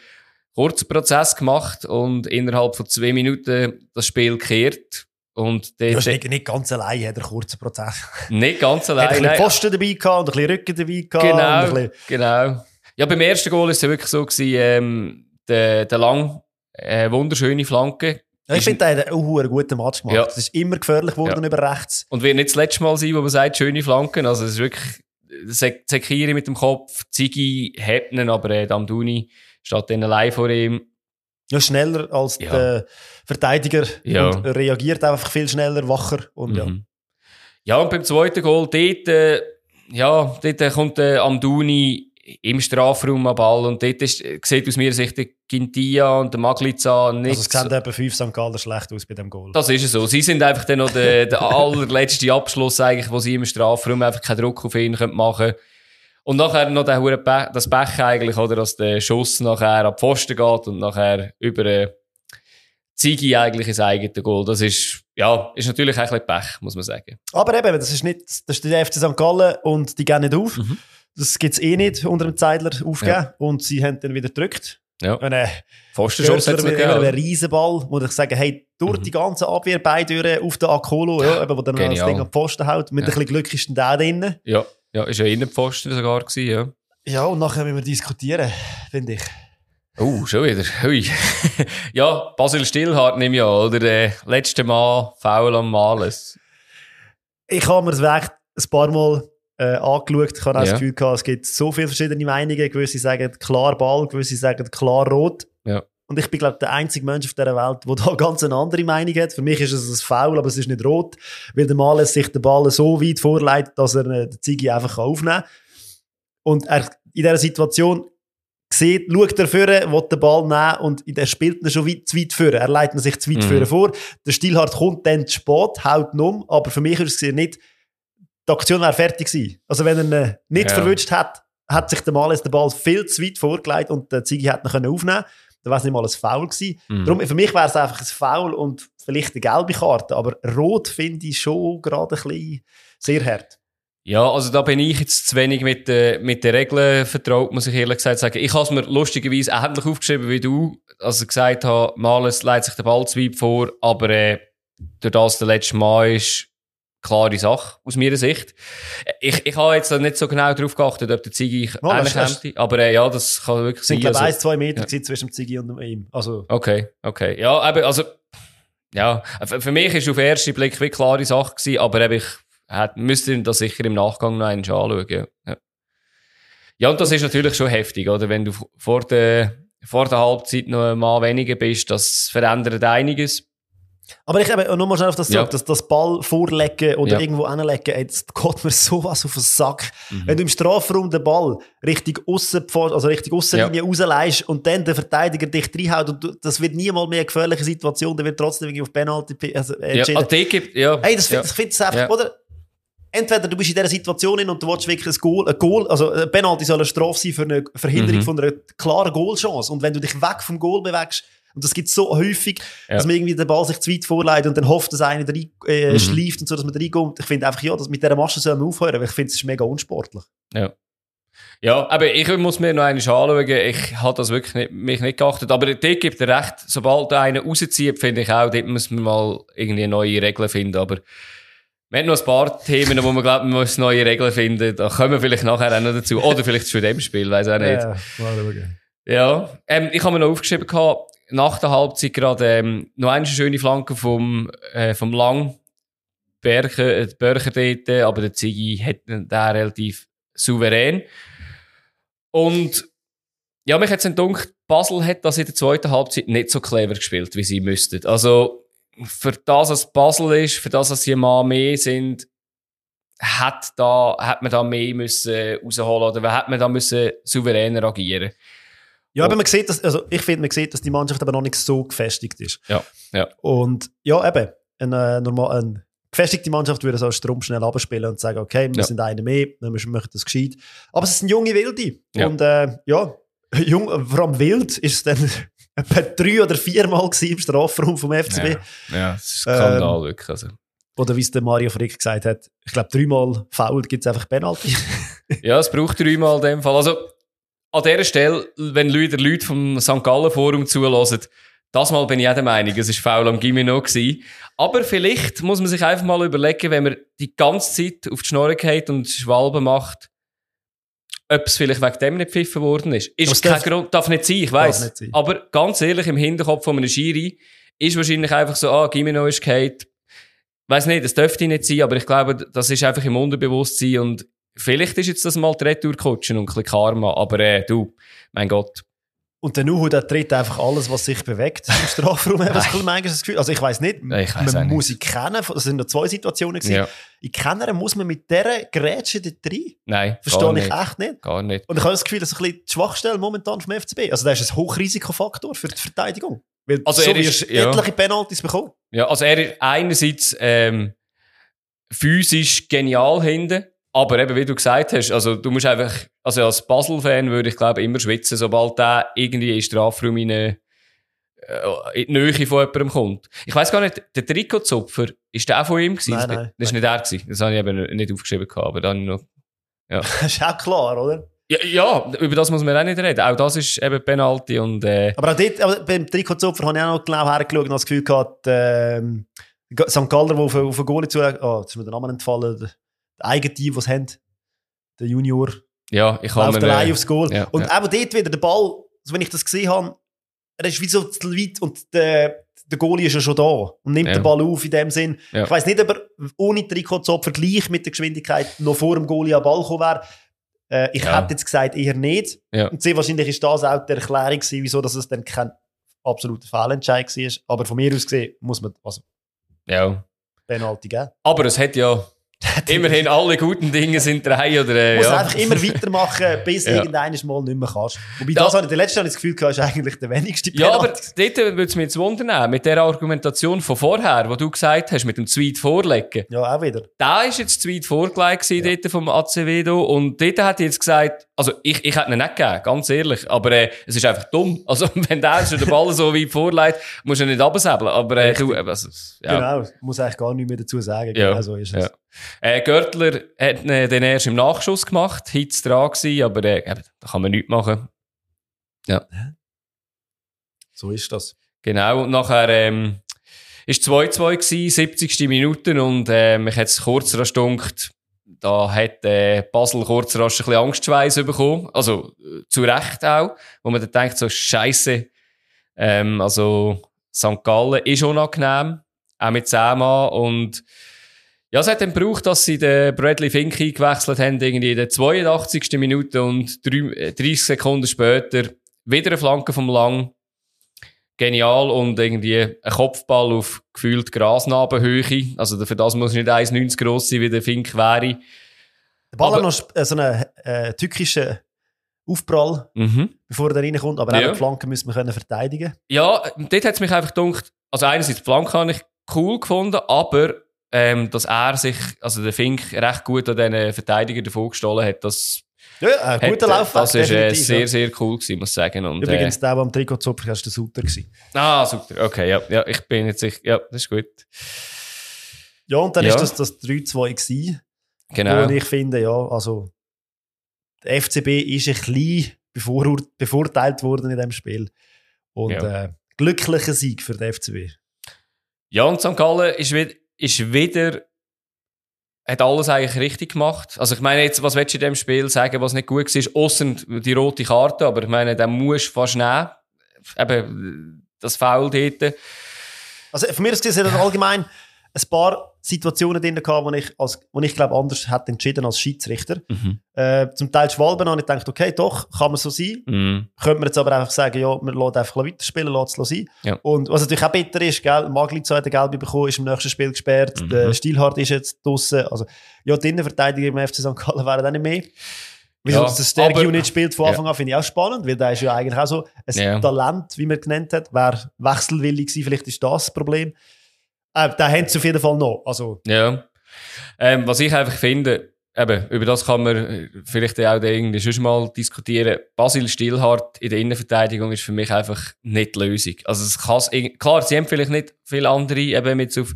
kurzen Prozess gemacht und innerhalb von zwei Minuten das Spiel gekehrt. Und dort, ja, nicht, nicht ganz allein, hat er kurzen Prozess. Nicht ganz allein. hat ein bisschen Posten dabei gehabt und ein bisschen Rücken dabei gehabt. Genau, genau. Ja, beim ersten Goal war es ja wirklich so, gewesen, ähm, der, der lang, äh, wunderschöne Flanke. Ja, ich finde, er hat auch einen guten Match gemacht. Es ja. ist immer gefährlich geworden ja. über rechts. Und wird nicht das letzte Mal sein, wo man sagt, schöne Flanken. Also, es ist wirklich, Sekiri mit dem Kopf, Ziggy ihn, aber äh, Damduni steht dann allein vor ihm. Ja, schneller als ja. der Verteidiger ja. und reagiert einfach viel schneller, wacher und mhm. ja. Ja, und beim zweiten Goal, dort, äh, ja, dort kommt der äh, Amduni im Strafraum am Ball und dort ist, sieht aus meiner Sicht der Gintia und der Magliza nicht... Also es sieht eben fünf St. Galler schlecht aus bei dem Goal. Das ist so. Sie sind einfach dann noch der, der allerletzte Abschluss eigentlich, wo sie im Strafraum einfach keinen Druck auf ihn machen können. Und nachher noch der Be das Pech eigentlich, oder, dass der Schuss nachher ab Pfosten geht und nachher über äh, Zigi eigentlich ins eigene Goal. Das ist, ja, ist natürlich ein bisschen Pech, muss man sagen. Aber eben, das ist nicht, das ist der FC St. Gallen und die gehen nicht auf. Mhm. Das gibt es eh nicht unter dem Zeitler aufgeben. Ja. Und sie haben dann wieder gedrückt. Ja. Und, äh, Pfostenschuss hat es Ein Riesenball, wo ich sagen, hey, durch mhm. die ganze Abwehr beide auf den Akolo, ja, wo dann das Ding am Pfosten hält. Mit ja. ein bisschen Glück ist dann der drin. Ja. Ja, ist ja Innenpfosten sogar gewesen, ja. Ja, und nachher müssen wir diskutieren, finde ich. Oh, schon wieder. Hui. ja, Basil Stillhardt nehme ich an, oder? Der letzte Mal faul am Males. Ich habe mir das Weg ein paar Mal äh, angeschaut. Ich habe auch ja. das Gefühl gehabt, es gibt so viele verschiedene Meinungen. Gewisse sagen klar Ball, gewisse sagen klar Rot. Ja. Und ich bin, glaube der einzige Mensch auf dieser Welt, der da ganz eine andere Meinung hat. Für mich ist es ein Foul, aber es ist nicht rot, weil der Maler sich den Ball so weit vorleitet, dass er äh, den Ziggy einfach aufnehmen kann. Und er in dieser Situation sieht, schaut er vorne, will den Ball nehmen und er spielt ihn schon weit, zu weit vor. Er leitet sich zu weit mhm. vor. Der Stilhard kommt dann zu spät, haut ihn um, aber für mich ist es nicht, die Aktion wäre fertig gewesen. Also wenn er ihn nicht ja. verwünscht hat, hat sich der Maler den Ball viel zu weit vorgelegt und der Ziggy hat ihn aufnehmen können dann wäre es nicht mal ein Foul gewesen. Mhm. Darum, für mich wäre es einfach ein Foul und vielleicht eine gelbe Karte, aber rot finde ich schon gerade ein bisschen sehr hart. Ja, also da bin ich jetzt zu wenig mit, äh, mit den Regeln vertraut, muss ich ehrlich gesagt sagen. Ich habe es mir lustigerweise ähnlich aufgeschrieben wie du, als ich gesagt habe, Males leitet sich der Ball zu weit vor, aber äh, durch das der letzte Mal ist, klare Sache, aus meiner Sicht. Ich, ich habe jetzt nicht so genau darauf geachtet, ob der Ziggy oh, käme, aber äh, ja, das kann wirklich sein. Es sind, glaube also, zwei Meter ja. zwischen dem Ziggy und ihm. Also. Okay, okay. Ja, aber, also, ja, für mich ist auf den ersten Blick wie klare Sache gewesen, aber eben, ich hätte, müsste das sicher im Nachgang noch einmal anschauen, ja. ja. Ja, und das ist natürlich schon heftig, oder? Wenn du vor der, vor der Halbzeit noch mal weniger bist, das verändert einiges. Aber ich eben, nochmal schnell auf das Ja. zurück, dass das Ball vorlegen oder Ja. irgendwo hinlegen, ey, das geht mir sowas auf den Sack. Mhm. Wenn du im Strafraum den Ball richtig aussen, also richtig Aussenlinie rausleihst und dann der Verteidiger dich reinhaut und du, das wird niemals mehr eine gefährliche Situation, der wird trotzdem irgendwie auf Penalty also, äh, Ja, entschieden. die gibt, ja. Ey, das ja. finde ich finde einfach, Ja. oder? Entweder du bist in dieser Situation und du willst wirklich ein Goal, ein Goal, also ein Penalty soll eine Strafe sein für eine Verhinderung Mhm. von einer klaren Goalchance. Und wenn du dich weg vom Goal bewegst, und das gibt es so häufig, Ja. dass man irgendwie den Ball sich zu weit vorleitet und dann hofft, dass einer rein, äh, Mhm. schleift und so, dass man da reinkommt. Ich finde einfach, ja, dass mit dieser Masche soll man aufhören, weil ich finde, es ist mega unsportlich. Ja, aber ich muss mir noch einmal anschauen. Ich habe das wirklich nicht, mich nicht geachtet. Aber dort gibt er recht. Sobald einer rauszieht, finde ich auch, dort muss man mal irgendwie neue Regeln finden. Aber wir haben noch ein paar Themen, wo man glaubt, man muss neue Regeln finden. Da kommen wir vielleicht nachher auch noch dazu. Oder vielleicht schon in dem Spiel, weiß auch nicht. Ja, mal schauen. Ja, ähm, ich habe mir noch aufgeschrieben, gehabt, nach der Halbzeit gerade ähm, noch eine schöne Flanke vom, äh, vom Lang. Berger, äh, Berger dort, äh, aber der Ziggy hat den relativ souverän. Und ja, mich hat es gedacht, Basel hat das in der zweiten Halbzeit nicht so clever gespielt, wie sie müssten. Also, für das, was Basel ist, für das, was sie mal mehr sind, hat, da, hat man da mehr müssen rausholen oder hat man da müssen souveräner agieren. Ja, aber man sieht, dass, also ich finde, man sieht, dass die Mannschaft aber noch nicht so gefestigt ist. Ja, ja. Und ja, eben, eine, äh, normal, eine gefestigte Mannschaft würde so einen Strom schnell abspielen und sagen, okay, wir Ja. sind eine mehr, wir machen das gescheit. Aber es sind junge Wilde. Ja. Und äh, ja, jung, vor allem wild ist es dann etwa drei oder viermal im Strafraum vom FCB. Ja, ja das ist ein Skandal, Ähm, wirklich. Also. Oder wie es der Mario Frick gesagt hat, ich glaube, dreimal faul gibt es einfach Penalty. Ja, es braucht dreimal in dem Fall. Also, an dieser Stelle, wenn Leute, Leute vom St. Gallen Forum zulassen, das Mal bin ich auch der Meinung, es war faul am Gimino gewesen. Aber vielleicht muss man sich einfach mal überlegen, wenn man die ganze Zeit auf die Schnorre geht und Schwalben macht, ob es vielleicht wegen dem nicht pfiffen worden ist. Ist kein darf- Grund, darf nicht sein, ich sein. Aber ganz ehrlich, im Hinterkopf von einem Schiri ist wahrscheinlich einfach so, ah, Gimino ist gehalten. Weiß nicht, das dürfte nicht sein, aber ich glaube, das ist einfach im Unterbewusstsein und vielleicht ist jetzt das mal die Retour-Coachen und ein bisschen Karma, aber äh, du, mein Gott. Und der Nuhu, der tritt einfach alles, was sich bewegt im Strafraum. habe ich manchmal das Gefühl. Also ich weiß nicht, Nein, ich weiss man muss ihn kennen. Das sind noch zwei Situationen gewesen. Ja. In keiner muss man mit dieser Grätsche dort rein. Nein, Verstehe ich nicht. echt nicht. Gar nicht. Und ich habe das Gefühl, das ist ein bisschen die Schwachstelle momentan vom FCB. Also das ist ein Hochrisikofaktor für die Verteidigung. Weil Also so er ist- ja. etliche Penalties bekommen. Ja, also er ist einerseits ähm, physisch genial hinten, aber eben, wie du gesagt hast, also du musst einfach, also als Basel-Fan würde ich glaube immer schwitzen, sobald der irgendwie in Strafraum äh, in die Nähe von jemandem kommt. Ich weiß gar nicht, der Trikotzupfer, ist der auch von ihm gewesen? Nein, das, nein, das ist nicht er gewesen. Das habe ich eben nicht aufgeschrieben gehabt, aber dann noch. Das ist auch klar, oder? Ja, ja, über das muss man auch nicht reden. Auch das ist eben Penalty und, äh, Aber auch dort, aber beim Trikotzopfer habe ich auch noch genau hergeschaut und das Gefühl gehabt, ähm, St. Galler, der auf, auf einen Goalie zu... Oh, jetzt ist mir der Name entfallen. Eigene Team, was haben. Der Junior. ja, ich Läuft allein äh, aufs Goal. ja, und ja. eben dort wieder der Ball, also wenn ich das gesehen habe, er ist wie so zu weit und der, der Goalie ist ja schon da und nimmt Ja. den Ball auf in dem Sinn. Ja. Ich weiß nicht, ob er ohne Trikotzopfer gleich mit der Geschwindigkeit noch vor dem Goalie am Ball gekommen wäre. Äh, ich Ja. hätte jetzt gesagt, eher nicht. Ja. Und sehr wahrscheinlich ist das auch die Erklärung gewesen, wieso dass es dann kein absoluter Fehlentscheid war. Aber von mir aus gesehen muss man also ja. Penalty geben. Aber es hat ja immerhin alle guten Dinge sind drei oder, äh, Du musst ja. einfach immer weitermachen, bis Ja. irgendeines Mal nicht mehr kannst. Wobei Da- das habe ich, der letzte habe ich das Gefühl gehabt, ist eigentlich der wenigste Ja, aber Penalty. dort würde es mich jetzt wundern, mit der Argumentation von vorher, wo du gesagt hast, mit dem Tweet vorlegen. Ja, auch wieder. Da ist jetzt Tweet vorgelegt gewesen, dort vom ACW und dort hat jetzt gesagt, also ich, ich hätte ihn nicht gegeben, ganz ehrlich, aber äh, es ist einfach dumm. Also wenn der schon den Ball so weit vorlegt, musst du ihn nicht absäbeln. Aber äh, du, äh, also, ja. Genau, muss eigentlich gar nichts mehr dazu sagen. Ja, Genau so ist es. ja. Äh, Görtler hat ihn dann erst im Nachschuss gemacht, Hitz dran gewesen, aber äh, da kann man nichts machen. So ist das. Genau, und nachher ähm, ist 2-2 gewesen, 70. Minute und ähm, ich hätte es kurz rasch gedunkt, da hat äh, Basel kurz rasch ein bisschen Angstschweiß bekommen, also äh, zu Recht auch, wo man dann denkt, so Scheiße, ähm, also St. Gallen ist unangenehm, auch mit 10 Mann und ja, es hat dann gebraucht, dass sie den Bradley Fink eingewechselt haben, irgendwie in der 82. Minute und drei- äh, 30 Sekunden später wieder eine Flanke vom Lang. genial und irgendwie ein Kopfball auf gefühlt Grasnarbenhöhe. Also für das muss nicht 1,90 groß sein, wie der Fink wäre. Der Ball hat noch äh, so einen äh, tückischen Aufprall, Mhm. bevor er da reinkommt, aber Ja. auch die Flanken müssen wir können verteidigen. Ja, dort hat es mich einfach gedacht, also einerseits die Flanke habe ich cool gefunden, aber ähm, dass er sich, also der Fink, recht gut an diesen Verteidiger davor gestohlen hat, das, Ja, ein guter Lauf. das ist äh, sehr, sehr cool gewesen, muss ich sagen. Und, Übrigens, der, der am Trikot zupft, war der Sutter. Gewesen. äh, ah, super, okay, ja, ja, ich bin jetzt sicher, ja, das ist gut. Ja, und dann Ja. ist das das 3-2 gewesen, Genau. wo ich finde, ja, also der FCB ist ein bisschen bevor, bevorteilt worden in diesem Spiel. Und Ja. äh, glücklicher Sieg für den FCB. Ja, und St. Gallen ist, wi- ist wieder, hat alles eigentlich richtig gemacht. Also ich meine jetzt, was willst du in dem Spiel sagen, was nicht gut war, ausser die rote Karte, aber ich meine, den musst du fast nehmen. Eben, das Foul dort. Also mir aus gesehen, es allgemein ein paar Situationen drin gehabt, wo ich, als, wo ich glaube, anders hätte entschieden als Schiedsrichter. Mhm. Äh, zum Teil Schwalben habe ich gedacht, okay, doch, kann man so sein. Mhm. Könnte man jetzt aber einfach sagen, ja, wir lassen einfach weiterspielen, lassen es sein. Ja. Und was natürlich auch bitter ist, gell, Maglitz hat eine gelbe bekommen, ist im nächsten Spiel gesperrt, Mhm. der Stilhard ist jetzt draussen. Also, ja, die Innenverteidiger im FC St. Gallen wären auch nicht mehr. Wieso Ja, dass der Stergiu aber- nicht spielt von Anfang an, finde ich auch spannend, weil der ist ja eigentlich auch so ein Ja. Talent, wie man genannt hat, wäre wechselwillig gewesen, vielleicht ist das das Problem. Äh, den haben sie auf jeden Fall noch. Also, Ja. Ähm, was ich einfach finde, eben, über das kann man äh, vielleicht auch irgendwie schon mal diskutieren. Basil Stillhardt in der Innenverteidigung ist für mich einfach nicht die Lösung. Also es kann's, irg- klar, sie haben vielleicht nicht viele andere, eben jetzt auf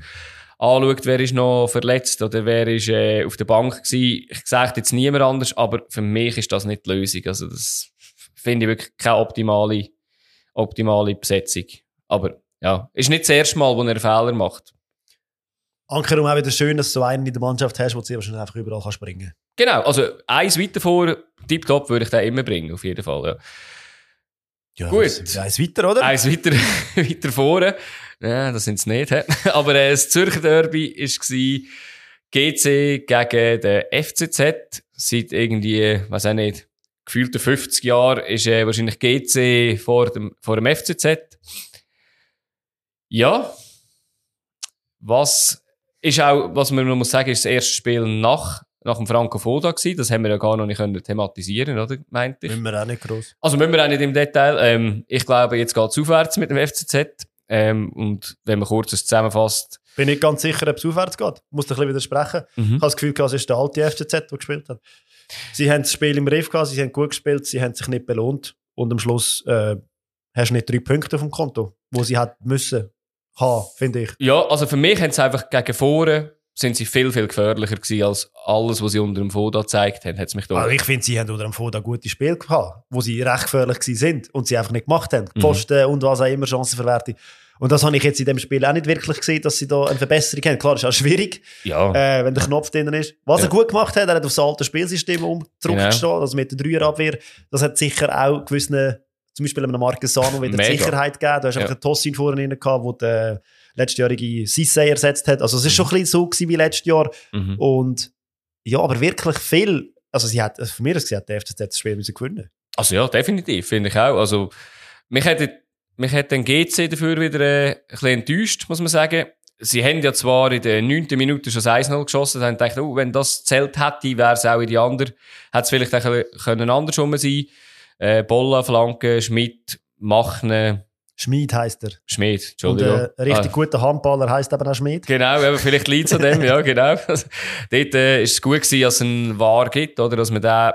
anschaut, wer ist noch verletzt oder wer ist äh, auf der Bank gewesen. Ich sage jetzt niemand anders, aber für mich ist das nicht die Lösung. Also das finde ich wirklich keine optimale, optimale Besetzung. Aber ja, ist nicht das erste Mal, wo er einen Fehler macht. Ankerum auch wieder schön, dass du so einen in der Mannschaft hast, wo du wahrscheinlich einfach überall kann springen Genau, also eins weiter vor, tipptopp würde ich den immer bringen, auf jeden Fall. Ja. Ja, Gut. Eins weiter, oder? Eins weiter, weiter vorne, ja, das sind es nicht, hä? aber äh, das Zürcher Derby war GC gegen den FCZ. Seit irgendwie, weiß auch nicht, gefühlte 50 Jahren ist äh, wahrscheinlich GC vor dem, vor dem FCZ. Ja, was ist auch, was man noch muss sagen, ist das erste Spiel nach, nach dem Franco Foda gewesen. Das haben wir ja gar noch nicht können thematisieren, oder? Meinte ich. Müssen wir auch nicht gross. Also müssen wir auch nicht im Detail. Ähm, ich glaube, jetzt geht es aufwärts mit dem FCZ. Ähm, und wenn man kurz es zusammenfasst, Bin nicht ganz sicher, ob es aufwärts geht. Muss ein bisschen widersprechen. Ich habe das Gefühl, es ist der alte FCZ, der gespielt hat. Sie haben das Spiel im Riff gehabt, sie haben gut gespielt, sie haben sich nicht belohnt. Und am Schluss äh, hast du nicht drei Punkte auf dem Konto, wo sie hat müssen haben, finde ich. Ja, also für mich haben sie einfach gegen vorne sind sie viel, viel gefährlicher gewesen als alles, was sie unter dem Foda gezeigt haben, hat's mich gedacht. ich finde, sie haben unter dem Foda gute Spiele gehabt, wo sie recht gefährlich sind und sie einfach nicht gemacht haben. Mhm. Posten und was auch immer, Chancenverwertung. Und das habe ich jetzt in dem Spiel auch nicht wirklich gesehen, dass sie da eine Verbesserung haben. Klar, ist auch schwierig, Ja, äh, wenn der Knopf drin ist. Was Ja. er gut gemacht hat, er hat auf das alte Spielsystem um zurückgestellt, also mit der Dreierabwehr. Das hat sicher auch gewissen, zum Beispiel einem Marquesano wieder die. Sicherheit gegeben. Du hast Ja. einfach einen Tossin vorne drin gehabt, der den letztjährige Sissé ersetzt hat. Also es ist schon ein bisschen so gewesen wie letztes Jahr. mhm. Und ja, aber wirklich viel, also sie hat, also von mir aus gesehen, hat der FCZ das Spiel müssen gewinnen. also ja, definitiv, finde ich auch. Also, mich hat, mich hat den GC dafür wieder äh, ein bisschen enttäuscht, muss man sagen. Sie haben ja zwar in der neunten Minute schon das 1-0 geschossen, dachte ich, oh, wenn das zählt hätte, wäre es auch in die andere, hätte es vielleicht auch ein bisschen können andersrum sein äh, Bolla, Flanke, Schmidt, Machne, Schmid heisst er. Schmidt, Und Entschuldigung. äh, ein richtig Ah. guter Handballer heisst eben auch Schmid. Genau, aber vielleicht liegt es an dem, ja, genau. Dort äh, ist es gut gewesen, dass es einen War gibt, oder, dass man den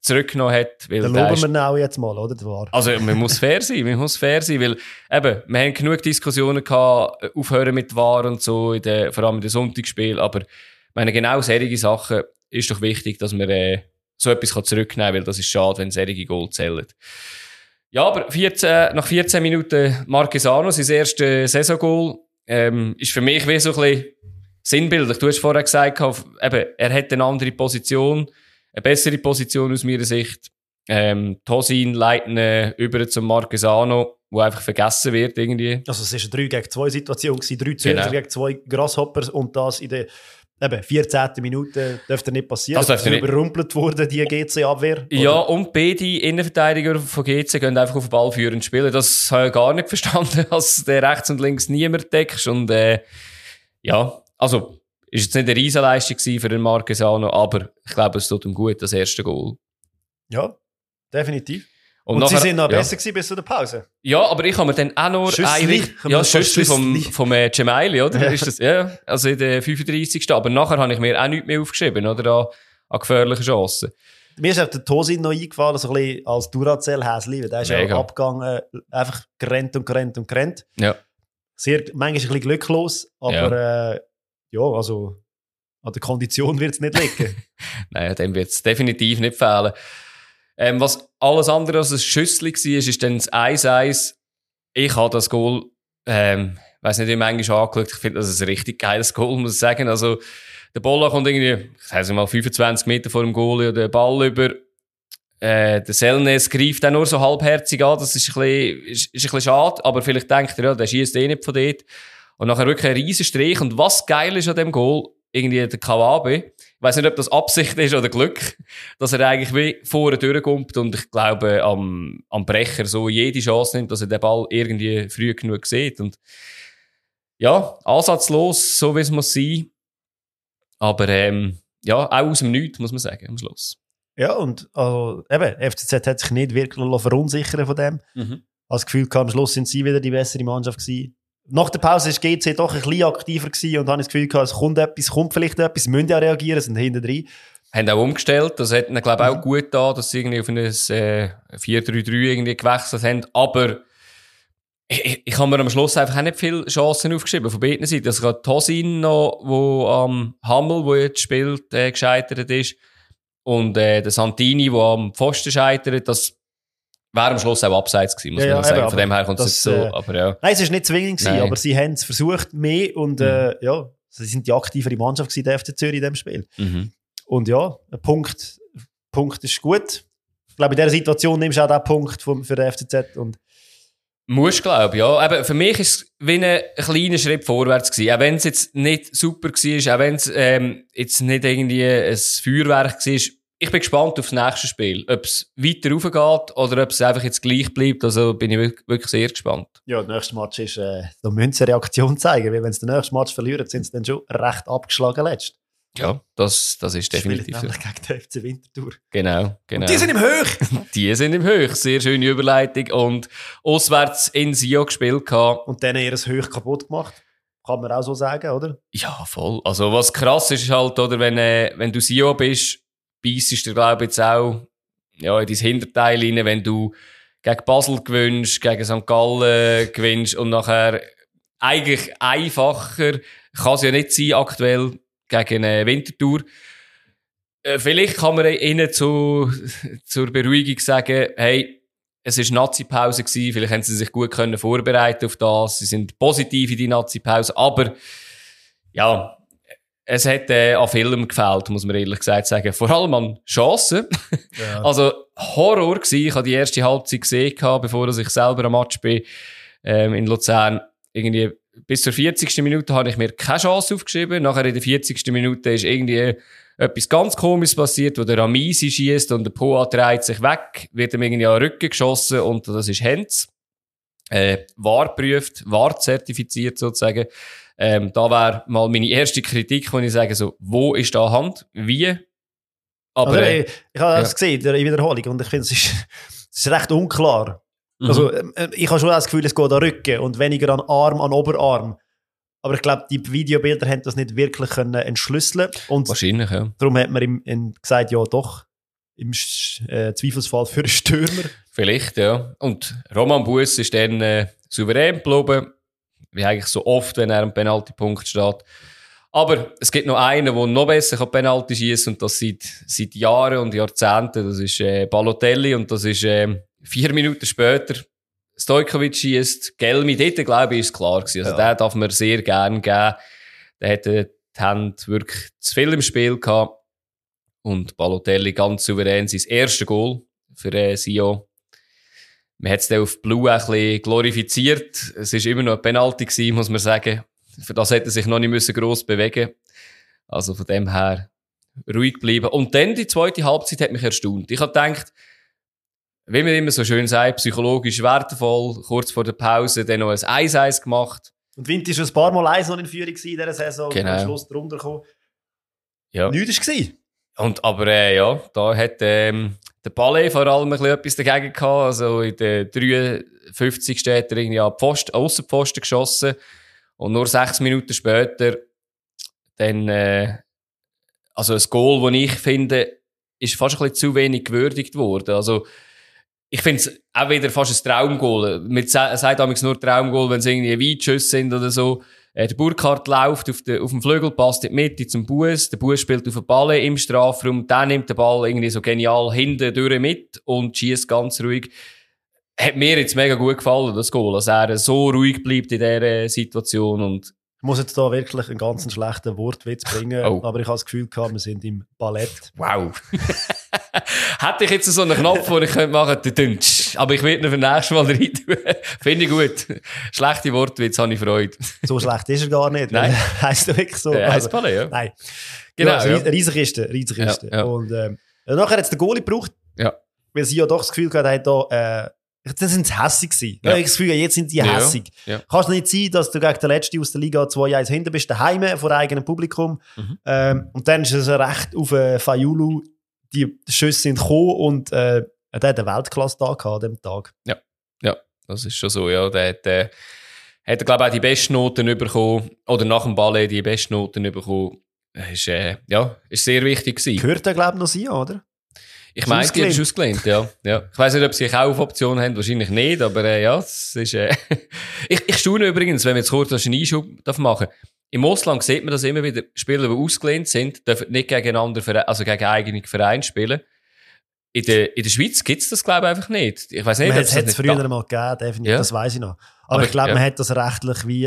zurückgenommen hat. Weil Dann loben wir ihn auch jetzt mal, oder? Der war. Also, man muss fair sein, man muss fair sein, weil, eben, wir haben genug Diskussionen gehabt, äh, aufhören mit War und so, in der, vor allem in den Sonntagsspielen, aber, ich meine, genau solche Sachen ist doch wichtig, dass man, äh, so etwas kann zurücknehmen kann, weil das ist schade, wenn solche Goal zählen. Ja, aber 14, nach 14 Minuten Marquesano, sein erstes Saisongoal, ähm, ist für mich wie so ein bisschen sinnbildlich. Du hast vorher gesagt, eben, er hat eine andere Position, eine bessere Position aus meiner Sicht. Ähm, Tosin leitet ihn über zum Marquesano, wo einfach vergessen wird irgendwie. Also es war eine 3 gegen 2 Situation, gewesen, drei Zürcher Genau. gegen zwei Grasshoppers und das in der eben, 14. Minute dürfte nicht passieren. Das dürfte nicht. überrumpelt worden, die GC-Abwehr. Ja, und beide Innenverteidiger von GC gehen einfach auf den Ball führend spielen. Das habe ich gar nicht verstanden, dass der rechts und links niemand deckst. Und äh, ja, also ist jetzt nicht eine Riesenleistung für den Marquesano, aber ich glaube, es tut ihm gut, das erste Goal. Ja, definitiv. Und, Und, sie nachher- sind noch ja. besser gewesen bis zu der Pause. Ja, aber ich habe mir dann auch noch Schüssli, ein ja, Schüssli vom, vom äh, Gemaili, oder? Ja. Ist das, ja, also in der 35. Aber nachher habe ich mir auch nichts mehr aufgeschrieben, oder? An, an gefährlichen Chancen. Mir ist auch der Tosin noch eingefallen, so ein bisschen als Duracell-Häsli, weil der ist ja abgegangen, einfach gerannt und gerannt und gerannt. Ja. Sehr, manchmal ein bisschen glücklos, aber ja, äh, ja also an der Kondition wird es nicht liegen. Nein, dem wird es definitiv nicht fehlen. Ähm, was alles andere als ein Schüssel war, ist, dann das 1-1. Ich habe das Goal, ähm, weiß nicht, wie manchmal angeschaut. Ich finde, das ein richtig geiles Goal, muss ich sagen. Also, der Bolla kommt irgendwie, ich sage mal, 25 Meter vor dem Goal oder den Ball über. Äh, der Selnes greift auch nur so halbherzig an. Das ist ein bisschen, ist, ist ein schade. Aber vielleicht denkt er, ja, der schießt eh nicht von dort. Und nachher wirklich ein riesen Strich. Und was geil ist an dem Goal, irgendwie der Kawabe. Ich weiß nicht, ob das Absicht ist oder Glück, dass er eigentlich wie vorne durchkommt und ich glaube, am, am Brecher so jede Chance nimmt, dass er den Ball irgendwie früh genug sieht. Und ja, ansatzlos, so wie es muss sein. Aber ähm, ja, auch aus dem Nichts, muss man sagen, am Schluss. ja, und also, eben, FCZ hat sich nicht wirklich verunsichern von dem. Mhm. Als Gefühl kam, am Schluss sind sie wieder die bessere Mannschaft gewesen. Nach der Pause ist GC doch ein bisschen aktiver gewesen und habe das Gefühl gehabt, es kommt etwas, kommt vielleicht etwas, müssen ja reagieren, sind hinten drin. Haben auch umgestellt, das hat ihnen, glaube ich, auch gut da, dass sie irgendwie auf ein äh, 4-3-3 irgendwie gewechselt haben. Aber ich, ich, habe mir am Schluss einfach auch nicht viele Chancen aufgeschrieben von beiden Seiten. Es hat Tosin noch, wo am Hammel, wo jetzt spielt, äh, gescheitert ist. Und äh, der Santini, der am Pfosten scheitert, das wäre am Schluss auch abseits gewesen, muss Ja, man ja, sagen. Von dem her kommt es so, äh, aber ja. Nein, es war nicht zwingend, gewesen, Nein. aber sie haben es versucht mehr und äh, ja, sie sind die aktivere Mannschaft gewesen, der FC Zürich in diesem Spiel. Mhm. Und ja, ein Punkt, Punkt ist gut. Ich glaube, in dieser Situation nimmst du auch den Punkt vom, für den FCZ. Und Muss, glaube ich, ja. Eben, für mich ist es wie ein, ein kleiner Schritt vorwärts gewesen. Auch wenn es jetzt nicht super war, auch wenn es ähm, jetzt nicht irgendwie ein Feuerwerk war. Ich bin gespannt auf das nächste Spiel. Ob es weiter raufgeht oder ob es einfach jetzt gleich bleibt. Also bin ich wirklich, sehr gespannt. ja, der nächste Match ist, äh, da müssen sie eine Reaktion zeigen, weil wenn sie den nächsten Match verlieren, sind sie dann schon recht abgeschlagen letzt. Ja, das, das ist definitiv so. nämlich gegen den FC Winterthur. Genau, genau. Und die sind im Höch! Die sind im Höch. Sehr schöne Überleitung. Und auswärts in Sio gespielt gehabt. Und dann ihr Höch kaputt gemacht. Kann man auch so sagen, oder? Ja, voll. Also, was krass ist, ist halt, oder, wenn, äh, wenn du Sio bist, beißt du, glaube ich, jetzt auch, ja, in dein Hinterteil rein, wenn du gegen Basel gewinnst, gegen St. Gallen gewinnst und nachher eigentlich einfacher kann es ja nicht sein, aktuell gegen eine Wintertour. Äh, vielleicht kann man ihnen zu, zur Beruhigung sagen, hey, es ist Nazi-Pause gewesen, vielleicht haben sie sich gut können vorbereiten auf das, sie sind positiv in die Nazi-Pause, aber ja, es hat äh, an Filmen gefällt, muss man ehrlich gesagt sagen. Vor allem an Chancen. Ja. Also Horror gsi. Ich habe die erste Halbzeit gesehen, bevor ich selber am Match bin ähm, in Luzern. Irgendwie bis zur 40. Minute habe ich mir keine Chance aufgeschrieben. Nachher in der 40. Minute ist irgendwie etwas ganz Komisches passiert, wo der Ramisi schießt und der Poa dreht sich weg, wird ihm irgendwie an den Rücken geschossen und das ist Hens. Äh, wahr prüft, wahr zertifiziert sozusagen. Ähm, da wäre mal meine erste Kritik, wo ich sage so, wo ist da Hand? Wie? Aber also, äh, ich, habe ja. das gesehen in der Wiederholung und ich finde, es ist, es ist recht unklar. mhm. Also, ich habe schon das Gefühl, es geht an Rücken und weniger an Arm, an Oberarm. Aber ich glaube, die Videobilder haben das nicht wirklich können entschlüsseln und wahrscheinlich, ja. darum hat man ihm, ihm gesagt, ja doch, im äh, Zweifelsfall für einen Stürmer. Vielleicht, ja. Und Roman Bus ist dann äh, souverän geblieben, wie eigentlich so oft, wenn er am Penaltypunkt steht. Aber es gibt noch einen, der noch besser kann Penalty schießen und das seit, seit Jahren und Jahrzehnten. Das ist äh, Balotelli und das ist äh, vier Minuten später. Stojkovic schießt, Gelmi, dort glaube ich, ist klar gewesen. Also Ja. den darf man sehr gern geben. Der hatte die Hände wirklich zu viel im Spiel gehabt. Und Balotelli ganz souverän sein erstes Goal für äh, Sio. Man hat es dann auf Blue ein bisschen glorifiziert. Es ist immer noch ein Penalty gewesen, muss man sagen. Für das hätte er sich noch nicht müssen gross bewegen Also von dem her ruhig bleiben. Und dann die zweite Halbzeit hat mich erstaunt. Ich habe gedacht, wie man immer so schön sagt, psychologisch wertvoll, kurz vor der Pause dann noch ein 1-1 gemacht. Und Wind ist schon ein paar Mal eins noch in Führung in dieser Saison, Genau. und am Schluss drunter gekommen. Ja. Nichts war es. Und, aber äh, ja, da hat ähm, der Palais vor allem ein bisschen etwas dagegen gehabt. Also in der 53. hat er irgendwie an Pfosten, Aussenpfosten geschossen. Und nur sechs Minuten später dann, äh, also ein Goal, das ich finde, ist fast ein bisschen zu wenig gewürdigt worden. Also, ich finde es auch wieder fast ein Traumgoal. Man sa- sagt damals nur Traumgoal, wenn es irgendwie Weitschüsse sind oder so. Äh, der Burkhardt läuft auf, den, auf dem Flügel, passt in die Mitte zum Bus. Der Bus spielt auf den Ball im Strafraum. Dann nimmt der Ball irgendwie so genial hinten durch mit und schießt ganz ruhig. Hat mir jetzt mega gut gefallen, das Goal. Dass er so ruhig bleibt in dieser Situation und Ich muss jetzt da wirklich einen ganz schlechten Wortwitz bringen, Oh. aber ich habe das Gefühl gehabt, wir sind im Ballett. Wow. Hätte ich jetzt so einen Knopf, den ich könnte machen könnte. Aber ich werde ihn für nächstes Mal rein tun. Finde ich gut. Schlechte Wortwitz, habe ich Freude. So schlecht ist er gar nicht. Nein. heißt er wirklich so? Ja, Also, Palais, ja. Nein. Genau, Ja, ja. ja. Riesenkiste, Riesenkiste. Ja, ja. Und ähm, nachher hat es den Goalie gebraucht, Ja. weil sie ja doch das Gefühl gehabt haben, da, äh, das sind sie hässig gewesen. Ja. Ja. Ich das Gefühl, jetzt sind die Ja, hässig. ja. Kann es nicht sein, dass du gegen den Letzten aus der Liga 2-1 hinten bist, daheim vor eigenem Publikum. Mhm. Ähm, und dann ist es recht auf äh, Fayulu, die Schüsse sind gekommen und äh, der hat einen Weltklasse-Tag gehabt an dem Tag. Das ist schon so, ja. Der hat, äh, hat er, glaube ich, auch die besten Noten bekommen. Oder nach dem Ballet die besten Noten bekommen. Ist, äh, ja, ist sehr wichtig gewesen. Gehört der, glaube ich, noch sein, oder? Ich meine, die ist ausgelehnt. ausgelehnt, ja. ja. Ich weiss nicht, ob sie eine Kaufoption haben, wahrscheinlich nicht, aber äh, ja, es ist, äh, ich, ich staune übrigens, wenn wir jetzt kurz einen Einschub darf machen Im Ausland sieht man das immer wieder, Spieler, die ausgelehnt sind, dürfen nicht gegen andere Vereine, also gegen eigene Vereine spielen. In der, in der Schweiz gibt's das, glaube ich, einfach nicht. Ich weiss nicht, Man ob hat es das früher nicht mal gegeben, definitiv, Ja. das weiß ich noch. Aber, Aber ich glaube, ja. man hat das rechtlich wie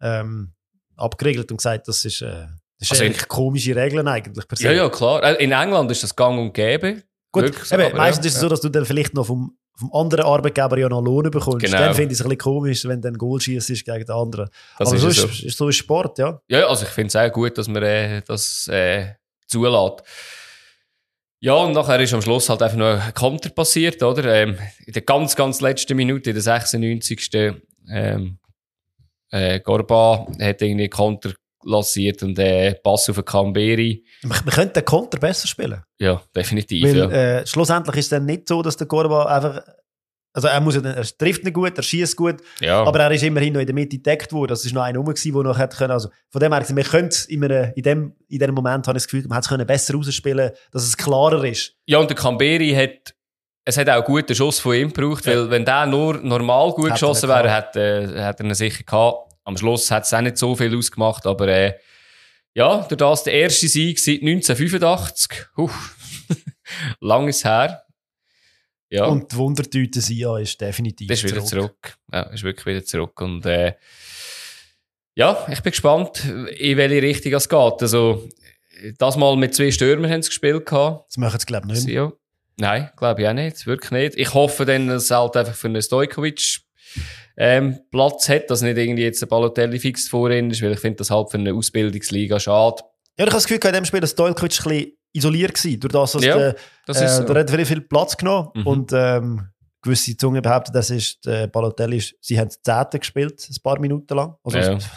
ähm, abgeregelt und gesagt, das ist, äh, das ist Also eigentlich komische Regeln eigentlich per se. Ja, ja, klar. Äh, In England ist das gang und gäbe. Gut, Wirklich eben, aber meistens ja, ist es so, dass du dann vielleicht noch vom, vom anderen Arbeitgeber ja noch Lohn bekommst. Genau. Dann finde ich es ein bisschen komisch, wenn du ein Goal schießt gegen den anderen. Das Aber ist so ja ist, ist so ist Sport, ja. Ja, also ich finde es auch gut, dass man äh, das äh, zulässt. Ja, und nachher ist am Schluss halt einfach noch ein Konter passiert, oder? Ähm, in der ganz, ganz letzten Minute, in der 96. Ähm, äh, Gorba hat irgendwie einen Konter lanciert und äh, Pass auf den Camberi. Man, man könnte den Konter besser spielen. Ja, definitiv. Weil ja. äh, schlussendlich ist es dann nicht so, dass der Gorba einfach. Also er, muss ja, er trifft nicht gut, er schießt gut, ja. aber er ist immerhin noch in der Mitte gedeckt worden. Das ist noch einer rum, der noch hätte können. Also von dem her, wir können in, einem- in, dem, in dem Moment, habe ich das Gefühl, man hätte es können besser rausspielen dass es klarer ist. Ja, und der Camberi hat, es hat auch einen guten Schuss von ihm gebraucht, weil wenn der nur normal gut geschossen wäre, hat, äh, hat er ihn sicher gehabt. Am Schluss hat es auch nicht so viel ausgemacht, aber äh, ja, durch das der erste Sieg seit 1985. Huh. Lang ist her. Ja, Und die Wundertüte Sia ist definitiv das ist wieder zurück. Ja, ist wirklich wieder zurück. Und äh, ja, ich bin gespannt, in welche Richtung es geht. Also, das mal mit zwei Stürmern haben sie gespielt gehabt. Das machen sie, glaube ich, nicht mehr. Nein, glaube ich auch nicht. Wirklich nicht. Ich hoffe dann, dass es halt einfach für einen Stojkovic ähm, Platz hat, dass nicht irgendwie jetzt ein Balotelli fix vorhin ist, weil ich finde das halt für eine Ausbildungsliga schade. Ja, ich habe das Gefühl, in dem Spiel war Stojkovic ein bisschen isoliert gewesen, durch das, dass Ja, der, Das äh, so. der hat viel, viel Platz genommen Mhm. und ähm, gewisse Zungen behaupten, das ist äh, Balotelli, sie haben Zehnte gespielt, ein paar Minuten lang. Also, Ja.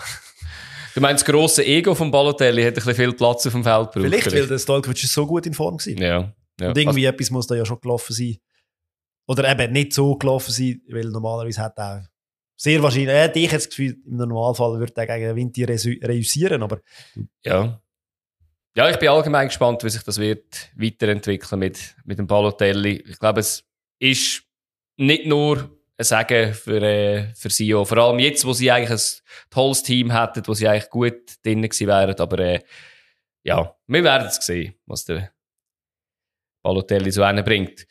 Du meinst, das grosse Ego von Balotelli hat ein bisschen viel Platz auf dem Feld gebraucht? Vielleicht, weil der Stojkovic ist so gut in Form gewesen. Ja. ja. Und irgendwie etwas muss da ja schon gelaufen sein. Oder eben nicht so gelaufen sein, weil normalerweise hat er sehr wahrscheinlich, äh, ich jetzt das Gefühl, im Normalfall würde er gegen Vinti reüssieren, aber Ja. Ja, ich bin allgemein gespannt, wie sich das wird weiterentwickeln mit, mit dem Balotelli. Ich glaube, es ist nicht nur ein Sagen für, äh, für auch. Vor allem jetzt, wo sie eigentlich ein tolles Team hätten, wo sie eigentlich gut drin gewesen wären. Aber äh, ja, wir werden es sehen, was der Balotelli so bringt.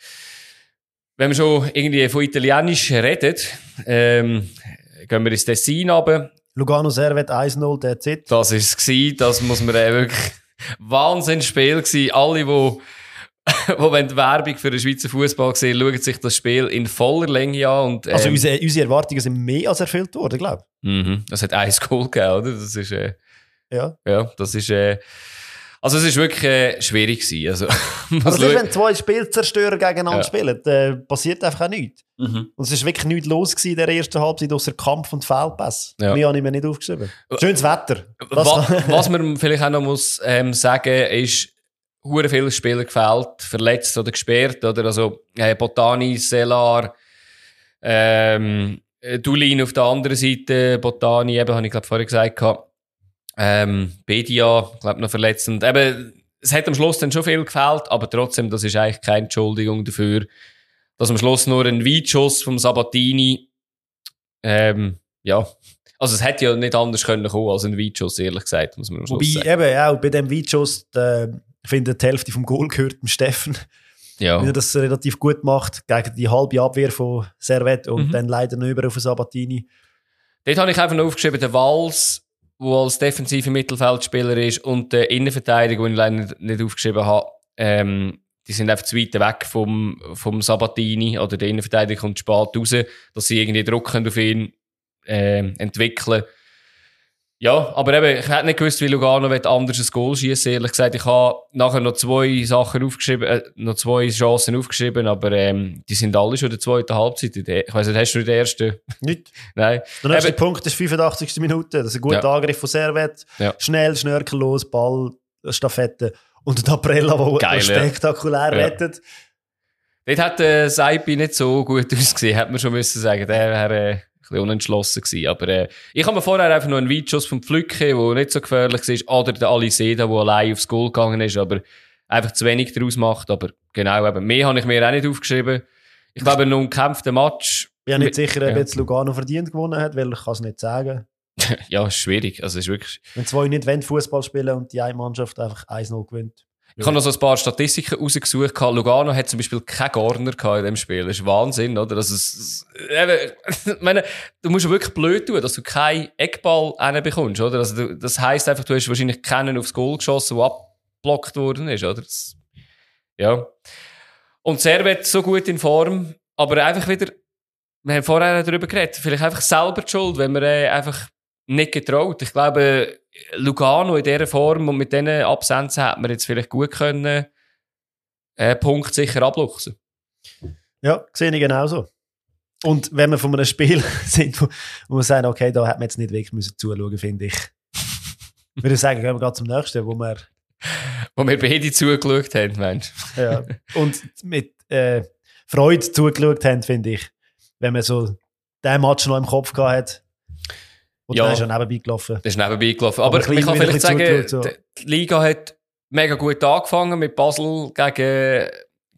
Wenn wir schon irgendwie von Italienisch reden, ähm, gehen wir ins Tessin runter. Lugano Servet 1-0, der Z. Das war es. Das muss man äh, wirklich. Wahnsinnsspiel gewesen. Alle, die wo wenn die Werbung für den Schweizer Fußball sehen, schauen sich das Spiel in voller Länge an. Und, ähm, Also unsere, unsere Erwartungen sind mehr als erfüllt worden, glaube mhm, das hat ein Goal gegeben, oder? Das ist, äh, ich. Ja. ja, das ist, äh, Also es ist wirklich äh, schwierig gewesen. Also, Also, schauen. wenn zwei Spielzerstörer gegeneinander Ja. spielen, dann passiert einfach auch nichts. Mhm. Und es ist wirklich nichts los gewesen in der ersten Halbzeit, außer Kampf und Feldpass. Ja. Mehr habe ich mir nicht aufgeschrieben. Schönes Wetter. Was, was man vielleicht auch noch muss ähm, sagen, ist, hure viele Spieler gefällt, verletzt oder gesperrt, oder? Also, äh, Botani, Selar, ähm, äh, Dulin auf der anderen Seite, Botani, eben, habe ich glaube vorher gesagt, gehabt. Ähm, Bedia, glaube noch verletzt. Und eben, es hat am Schluss dann schon viel gefällt, aber trotzdem, das ist eigentlich keine Entschuldigung dafür, dass am Schluss nur ein Weitschuss vom Sabatini, ähm, ja, also es hätte ja nicht anders können kommen als ein Weitschuss, ehrlich gesagt, muss man am Schluss Wobei, sagen. eben, auch bei dem Weitschuss, äh, finde, die Hälfte vom Goal gehört dem Steffen, Ja. weil er das relativ gut macht gegen die halbe Abwehr von Servet und Mhm. dann leider noch über auf den Sabatini. Dort habe ich einfach noch aufgeschrieben, der Wals, der als defensiver Mittelfeldspieler ist, und der Innenverteidiger, den ich leider nicht, aufgeschrieben habe, ähm, die sind einfach zu weit weg vom, vom Sabatini, oder der Innenverteidiger kommt spät raus, dass sie irgendwie Druck auf ihn ähm, entwickeln Ja, aber eben, ich hätte nicht gewusst, wie Lugano anders ein Goal schießen. Ehrlich gesagt, ich habe nachher noch zwei Sachen aufgeschrieben, äh, noch zwei Chancen aufgeschrieben, aber ähm, die sind alle schon in der zweiten Halbzeit. Ich weiss nicht, hast du den ersten? Nicht. Nein. Der nächste Eben- Punkt ist 85. Minute. Das ist ein guter Ja. Angriff von Servet. Ja. Schnell, schnörkellos, Ball, Stafette. Und der Aprella, der spektakulär Ja. rettet. Dort hat äh, Saipi nicht so gut ausgesehen, hätte man schon müssen sagen. Der ein bisschen unentschlossen gewesen. Aber äh, ich habe mir vorher einfach noch einen Weitschuss vom Pflücke, der nicht so gefährlich war, oder der Aliseda, der allein aufs Goal gegangen ist, aber einfach zu wenig daraus macht. Aber genau, eben, mehr habe ich mir auch nicht aufgeschrieben. Ich glaube, ein umkämpfter Match, Ich bin nicht sicher, ob Ja. jetzt Lugano verdient gewonnen hat, weil ich kann es nicht sagen. ja, ist schwierig. Also, es ist wirklich... Wenn zwei nicht Fußball spielen und die eine Mannschaft einfach 1-0 gewinnt. Ich habe noch so ein paar Statistiken rausgesucht. Lugano hat zum Beispiel keinen gehabt in dem Spiel. Das ist Wahnsinn, oder? Es, es, eben, meine, du musst ja wirklich blöd tun, dass du keinen Eckball bekommst, oder? Also, das heisst einfach, du hast wahrscheinlich keinen aufs Goal geschossen, der abblockt worden ist, oder? Das, ja. Und Servet so gut in Form, aber einfach wieder, wir haben vorher darüber geredet, vielleicht einfach selber die Schuld, wenn man äh, einfach nicht getraut. Ich glaube, Lugano in dieser Form und mit diesen Absenzen hätte man jetzt vielleicht gut können, äh, Punkt sicher abluchsen. Ja, sehe ich genauso. Und wenn wir von einem Spiel sind, wo, wo wir sagen, okay, da hätte man jetzt nicht wirklich müssen zuschauen, finde ich. würde ich sagen, gehen wir gerade zum nächsten, wo wir Wo wir beide zugeschaut haben, Mensch. ja, und mit äh, Freude zugeschaut haben, finde ich. Wenn man so den Match noch im Kopf gehabt hat. Und Ja. dann ist er nebenbei gelaufen. Das ist nebenbei gelaufen. Aber Aber, ich kann vielleicht sagen, bisschen die Liga hat mega gut angefangen mit Basel gegen,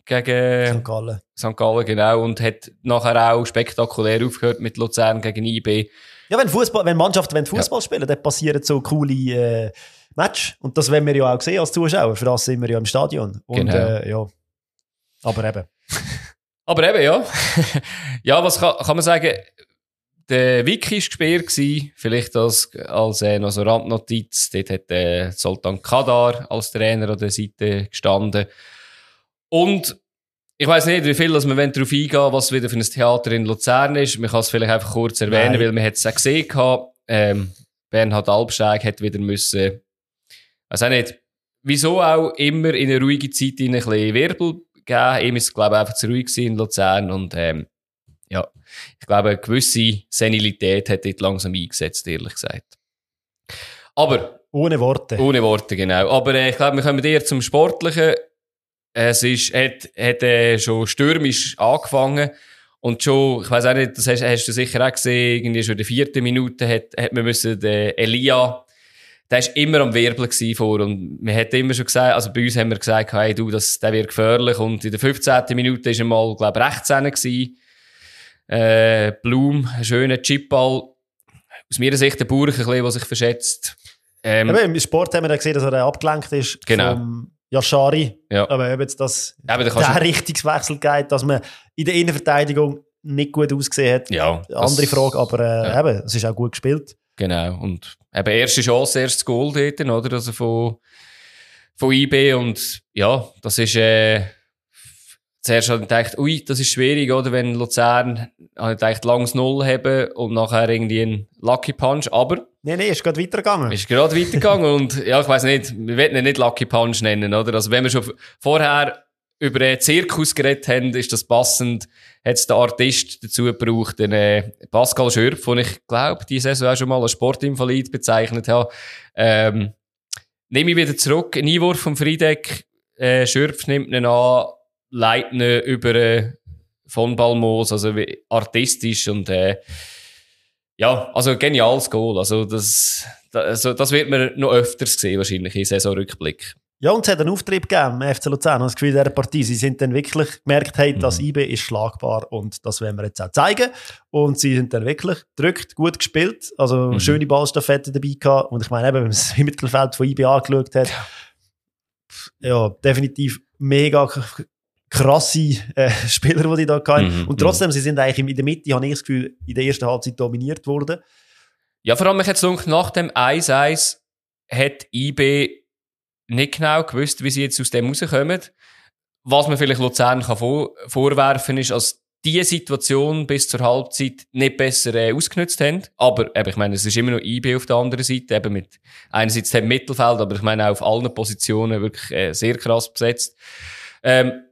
gegen St. Gallen. St. Gallen, genau, und hat nachher auch spektakulär aufgehört mit Luzern gegen IB. Ja, wenn, Fußball, wenn Mannschaften Fußball spielen, dann passieren so coole äh, Match. Und das wollen wir ja auch sehen als Zuschauer. Für das sind wir ja im Stadion. Und Genau. äh, ja. Aber eben. Aber eben, ja. ja, was kann, kann man sagen? Der Wiki war gesperrt. Vielleicht als, als äh, noch so Randnotiz. Dort hat äh, Sultan Kadar als Trainer an der Seite gestanden. Und ich weiß nicht, wie viel dass wir darauf eingehen wollen, was wieder für ein Theater in Luzern ist. Man kann es vielleicht einfach kurz erwähnen, Nein. weil man hat es auch gesehen. gehabt. Ähm, Bernhard Albsteig hat wieder müssen, weiß auch nicht, wieso auch immer in eine ruhige Zeit in ein bisschen Wirbel gegeben. Ihm ist es, glaube ich, einfach zu ruhig gewesen in Luzern und, ähm, ja, ich glaube, eine gewisse Senilität hat dort langsam eingesetzt, ehrlich gesagt. Aber, Ohne Worte. ohne Worte, genau. Aber äh, ich glaube, wir kommen eher zum Sportlichen. Es ist, hat, hat äh, schon stürmisch angefangen. Und schon, ich weiß auch nicht, das hast, hast du sicher auch gesehen, irgendwie schon in der vierten Minute hat, hat man müssen den Elia, der ist immer am Wirbeln vor und man hat immer schon gesagt, also bei uns haben wir gesagt, hey du, das, der wird gefährlich und in der 15. Minute ist er mal, glaube ich, rechts gewesen. Äh, Blum, ein schöner Chipball. Aus meiner Sicht der Bauer ein bisschen, der sich verschätzt. Ähm, Eben, Im Sport haben wir gesehen, dass er abgelenkt ist Genau. vom Yashari. Ja. Aber ob jetzt das eben, der du, Richtungswechsel geht, dass man in der Innenverteidigung nicht gut ausgesehen hat. ja, das- Andere Frage, aber äh, ja. eben, es ist auch gut gespielt. Genau. Und eben erste Chance, erstes Goal dort, oder? Also von, von IB. Und ja, das ist, äh, zuerst habe ich gedacht, ui, das ist schwierig, oder? Wenn Luzern, habe ich gedacht, langes Null haben und nachher irgendwie ein Lucky Punch, aber. Nee, nee, ist gerade weitergegangen. Ist gerade weitergegangen und, ja, ich weiss nicht, wir wollen ihn nicht Lucky Punch nennen, oder? Also, wenn wir schon vorher über einen Zirkus geredet haben, ist das passend, hat es der Artist dazu gebraucht, den äh, Pascal Schürpf, den ich glaube, die Saison auch schon mal als Sportinvalid bezeichnet habe. Ähm, nehme ich wieder zurück, ein Einwurf vom Friedeck, äh, Schürpf nimmt ihn an, ihn über äh, von Balmos, also wie artistisch und äh, ja, also geniales Goal. Also das, das, also das wird man noch öfters sehen, wahrscheinlich in Saisonrückblick. Ja, und es hat einen Auftrieb gegeben im FC Luzern. Habe das Gefühl, dieser Partie, sie sind dann wirklich gemerkt, hey, das Mhm. IB ist schlagbar und das werden wir jetzt auch zeigen. Und sie sind dann wirklich gedrückt, gut gespielt. Also Mhm. schöne Ballstaffette dabei gehabt. Und ich meine, eben, wenn man das Mittelfeld von IB angeschaut hat, ja, definitiv mega krasse äh, Spieler, die die da hatten. Mhm, Und trotzdem, sie sind eigentlich in der Mitte, habe ich das Gefühl, in der ersten Halbzeit dominiert worden. Ja, vor allem, ich hätte nach dem 1-1 hat IB nicht genau gewusst, wie sie jetzt aus dem rauskommen. Was man vielleicht Luzern kann vor vorwerfen ist, als die Situation bis zur Halbzeit nicht besser äh, ausgenutzt haben. Aber eben, ich meine, es ist immer noch IB auf der anderen Seite, eben mit einerseits dem Mittelfeld, aber ich meine auch auf allen Positionen wirklich äh, sehr krass besetzt. Ähm,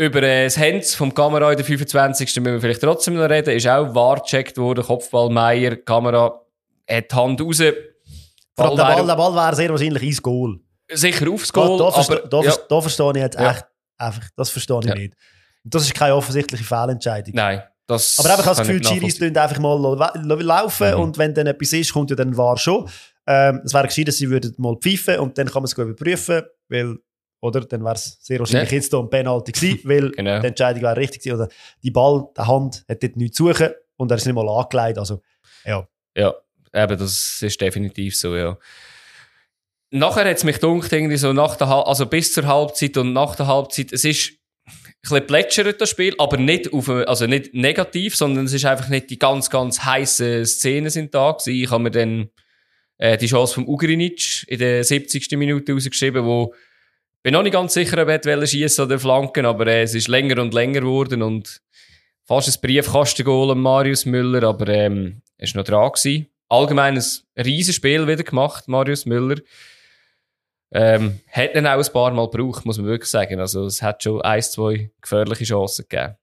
über äh, das Hands vom Kamera in der 25. müssen wir vielleicht trotzdem noch reden. Ist auch wahr gecheckt worden. Kopfball Meier, Kamera hat die Hand raus. Allem der Ball, der Ball wäre sehr wahrscheinlich ins Goal. sicher aufs Da, Goal. da, aber, verste, da, ja, da verstehe ich jetzt Ja. echt einfach, das verstehe ich Ja. nicht. Das ist keine offensichtliche Fehlentscheidung. nein, das Aber einfach, ich habe das Gefühl, nachvollziehen. tun einfach mal la- la- laufen Mhm. und wenn dann etwas ist, kommt ja dann wahr schon. Ähm, es wäre gescheit, sie würden mal pfeifen und dann kann man es gut überprüfen, weil, oder, dann wäre es sehr wahrscheinlich Ja. jetzt hier ein Penalty gewesen, weil Genau. die Entscheidung wäre richtig gewesen. Oder die Ball, die Hand hat dort nichts zu suchen und er ist nicht mal angelegt, also, ja. Ja, eben, das ist definitiv so, ja. Nachher hat es mich gedacht, irgendwie so nach der Hal also bis zur Halbzeit und nach der Halbzeit, es ist ein bisschen plätschert, das Spiel, aber nicht auf, also nicht negativ, sondern es ist einfach nicht die ganz, ganz heißen Szenen sind da gewesen. Ich habe mir dann äh, die Chance vom Ugrinic in der 70. Minute rausgeschrieben, wo bin noch nicht ganz sicher, ob er schießen oder flanken, aber äh, es ist länger und länger geworden und fast ein Briefkastengoal an Marius Müller, aber ähm, er ist noch dran gewesen. Allgemein ein riesen Spiel wieder gemacht, Marius Müller. Ähm, hat dann auch ein paar Mal gebraucht, muss man wirklich sagen. Also es hat schon ein, zwei gefährliche Chancen gegeben.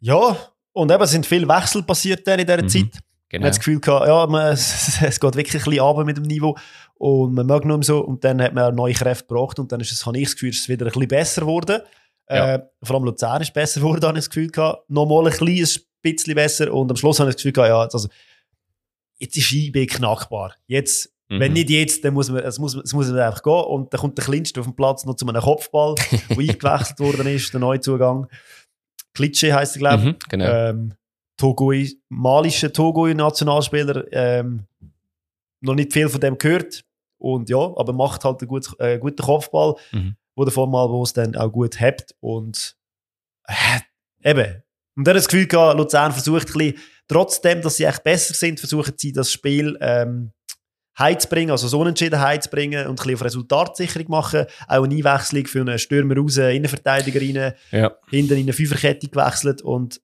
Ja, und eben sind viele Wechsel passiert in dieser Mhm. Zeit. Man Genau. hat das Gefühl gehabt, ja, man, es, es geht wirklich ein bisschen runter mit dem Niveau und man mag nur so und dann hat man neue Kräfte gebraucht und dann ist es, habe ich das Gefühl, es ist wieder ein bisschen besser geworden. Ja. Äh, vor allem Luzern ist besser geworden, habe ich das Gefühl gehabt. Nochmal ein kleines bisschen besser und am Schluss habe ich das Gefühl gehabt, ja, also, jetzt ist IB knackbar. Jetzt, Mhm. wenn nicht jetzt, dann muss man, es muss, es muss einfach gehen und dann kommt der Kleinste auf den Platz noch zu einem Kopfball, wo eingewechselt worden ist, der Neuzugang. Klitsche heisst er, glaube ich. Mhm, genau. Ähm, Togoi, malischer Togoi-Nationalspieler, ähm, noch nicht viel von dem gehört. Und ja, aber macht halt einen gut, äh, guten Kopfball, Mhm. wo davon mal, wo es dann auch gut hebt. Und äh, eben. Und dann das Gefühl gehabt, Luzern versucht ein bisschen, trotzdem, dass sie echt besser sind, versuchen sie das Spiel ähm, heimzubringen, also so unentschieden heimzubringen und ein bisschen auf Resultatsicherung machen. Auch eine Einwechslung für einen Stürmer raus, Innenverteidiger rein ja. hinten in eine Fünferkette gewechselt und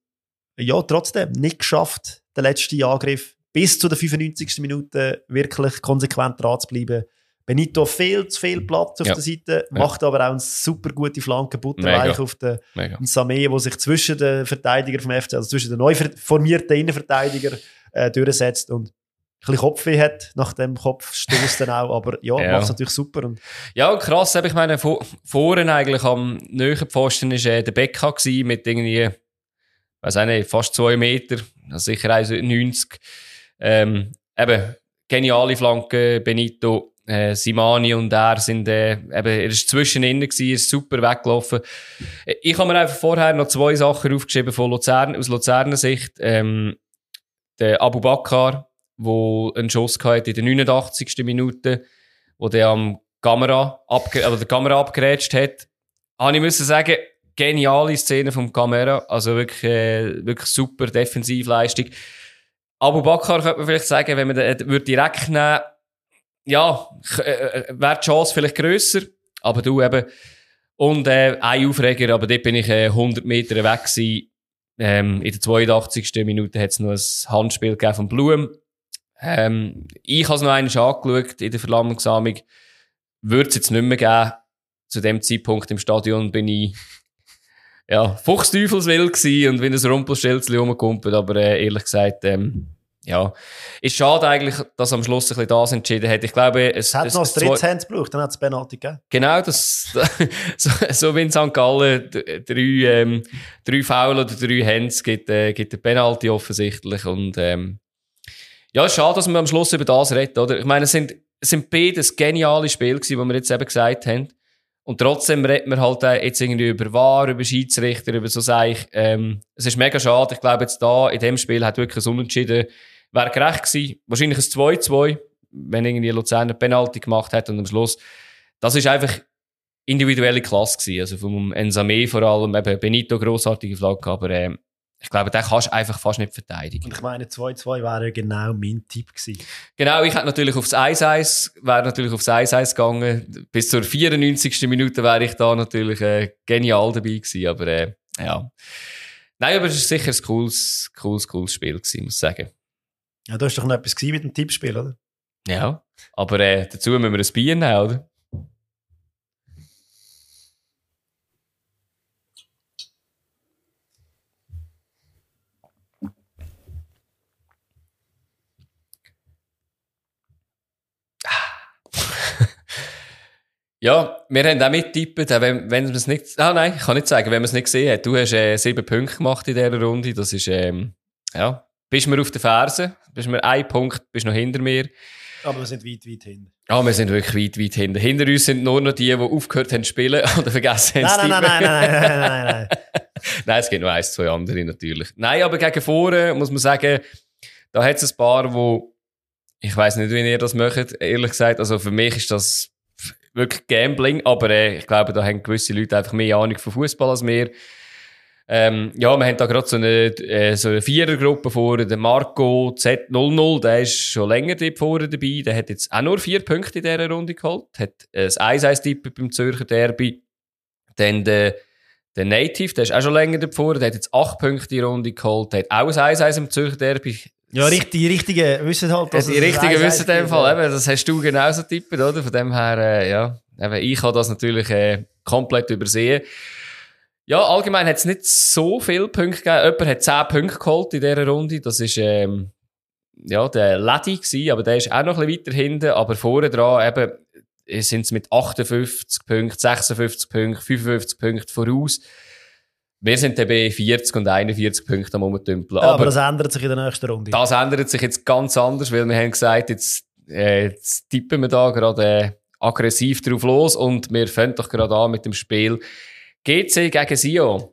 ja, trotzdem nicht geschafft, den letzten Angriff bis zu der 95. Minute wirklich konsequent dran zu bleiben. Benito viel zu viel Platz auf Ja. der Seite, macht aber auch eine super gute Flanke, butterweich auf den, Samé, der sich zwischen den Verteidigern vom FC, also zwischen den neu formierten Innenverteidiger äh, durchsetzt und ein bisschen Kopfweh hat nach dem Kopfstoß dann auch, aber ja, Ja. macht es natürlich super und Ja, krass. Ich meine, vor, vorhin eigentlich am nächsten Pfosten war äh, der gewesen mit irgendwie, weiß nicht, fast zwei Meter, also sicher 1,90. Ähm, eben, geniale Flanke, Benito, äh, Simani und er sind, äh, eben, er ist zwischen ihnen gewesen, ist super weggelaufen. Äh, Ich habe mir einfach vorher noch zwei Sachen aufgeschrieben von Luzern, aus Luzerner Sicht. Ähm, der Abu Bakr, wo einen Schuss hatte in der 89. Minute, wo der am Kamera oder der Kamera abgerätscht hat, habe ich müssen sagen, geniale Szene vom Kamera, also wirklich, äh, wirklich super Defensivleistung. Abu Bakr könnte man vielleicht sagen, wenn man den direkt nehmen, ja, äh, äh, wäre die Chance vielleicht grösser, aber du eben, Und äh, ein Aufreger, aber dort bin ich äh, 100 Meter weg gewesen. Ähm, in der 82. Minute hat es noch ein Handspiel gegeben von Blum. Ähm, ich habe es noch einmal angeschaut in der Verlammungsamung. Würde es jetzt nicht mehr geben. Zu dem Zeitpunkt im Stadion bin ich ja, Fuchsteufelswild gewesen und wie ein Rumpelstilzchen rumgekumpelt. Aber äh, ehrlich gesagt, ähm, ja, ist schade eigentlich, dass am Schluss ein bisschen das entschieden hat. Ich glaube, es, Es hat es, noch das dritte Hands gebraucht, dann hat es Penalty gegeben. Genau, das, so, so wie in St. Gallen drei, ähm, drei Foul oder drei Hands gibt, äh, gibt der Penalty offensichtlich. Und, ähm, ja, es ist schade, dass wir am Schluss über das reden, oder? Ich meine, es sind, es sind beides geniale Spiele gewesen, die wir jetzt eben gesagt haben. Und trotzdem reden wir halt jetzt irgendwie über VAR, über Schiedsrichter, über so Seich. Ähm, es ist mega schade. Ich glaube, jetzt da, in dem Spiel hat wirklich ein Unentschieden, wäre gerecht gewesen. Wahrscheinlich ein 2-2, wenn irgendwie Luzern eine Penalty gemacht hat und am Schluss. Das ist einfach individuelle Klasse gewesen. Also vom Ensame vor allem, eben Benito grossartige Flagge, aber ähm, ich glaube, den kannst du einfach fast nicht verteidigen. Und ich meine, 2-2 wäre ja genau mein Tipp gewesen. Genau, ich hätte natürlich aufs 1-1, wäre natürlich aufs 1-1 gegangen. Bis zur 94. Minute wäre ich da natürlich äh, genial dabei gewesen, aber äh, ja. Nein, aber es war sicher ein cooles, cooles, cooles Spiel gewesen, muss ich sagen. Ja, du hast doch noch etwas mit dem Tippspiel, oder? Ja. Aber äh, dazu müssen wir ein Bier nehmen, oder? Ja, wir haben auch mittippt, auch wenn, wenn man es nicht, ah nein, ich kann nicht sagen, wenn man es nicht gesehen hat. Du hast äh, sieben Punkte gemacht in dieser Runde, das ist, ähm, ja, bist mir auf den Fersen, bist mir ein Punkt, bist noch hinter mir. Aber wir sind weit, weit hin. Ja, wir sind wirklich weit, weit hinter. Hinter uns sind nur noch die, die aufgehört haben zu spielen oder vergessen haben Nein, zu nein, nein, nein, nein, nein, nein, nein, nein. Nein, es gibt noch eins, zwei andere natürlich. Nein, aber gegen vorne muss man sagen, da hat es ein paar, wo ich weiß nicht, wie ihr das möchtet, ehrlich gesagt. Also für mich ist das wirklich Gambling, aber äh, ich glaube, da haben gewisse Leute einfach mehr Ahnung von Fußball als wir. Ähm, ja, wir haben da gerade so eine, äh, so eine Vierergruppe vorne, der Marco Z00, der ist schon länger dort vorne dabei, der hat jetzt auch nur vier Punkte in dieser Runde geholt, hat äh, das 1-1-Tippen beim Zürcher Derby, dann der der Native, der ist auch schon länger davor, der hat jetzt acht Punkte in die Runde geholt, der hat auch ein 1-1 im Zürcher Derby. Ja, richtig, die Richtigen wissen halt, dass die es ein richtigen 1-1 wissen in dem Fall, ja. eben, das hast du genauso tippen, oder? Von dem her, äh, ja, eben, ich habe das natürlich äh, komplett übersehen. Ja, allgemein hat es nicht so viele Punkte gegeben. Jemand hat 10 Punkte geholt in dieser Runde. Das ist, ähm, ja, der Lady gewesen, aber der ist auch noch ein bisschen weiter hinten. Aber vorne dran eben, sind es mit 58 Punkten, 56 Punkten, 55 Punkten voraus. Wir sind dann bei 40 und 41 Punkten am Umtümpeln. Ja, aber das ändert sich in der nächsten Runde. Das ändert sich jetzt ganz anders, weil wir haben gesagt, jetzt, äh, jetzt tippen wir da gerade äh, aggressiv drauf los und wir fangen doch gerade an mit dem Spiel GC gegen Sion.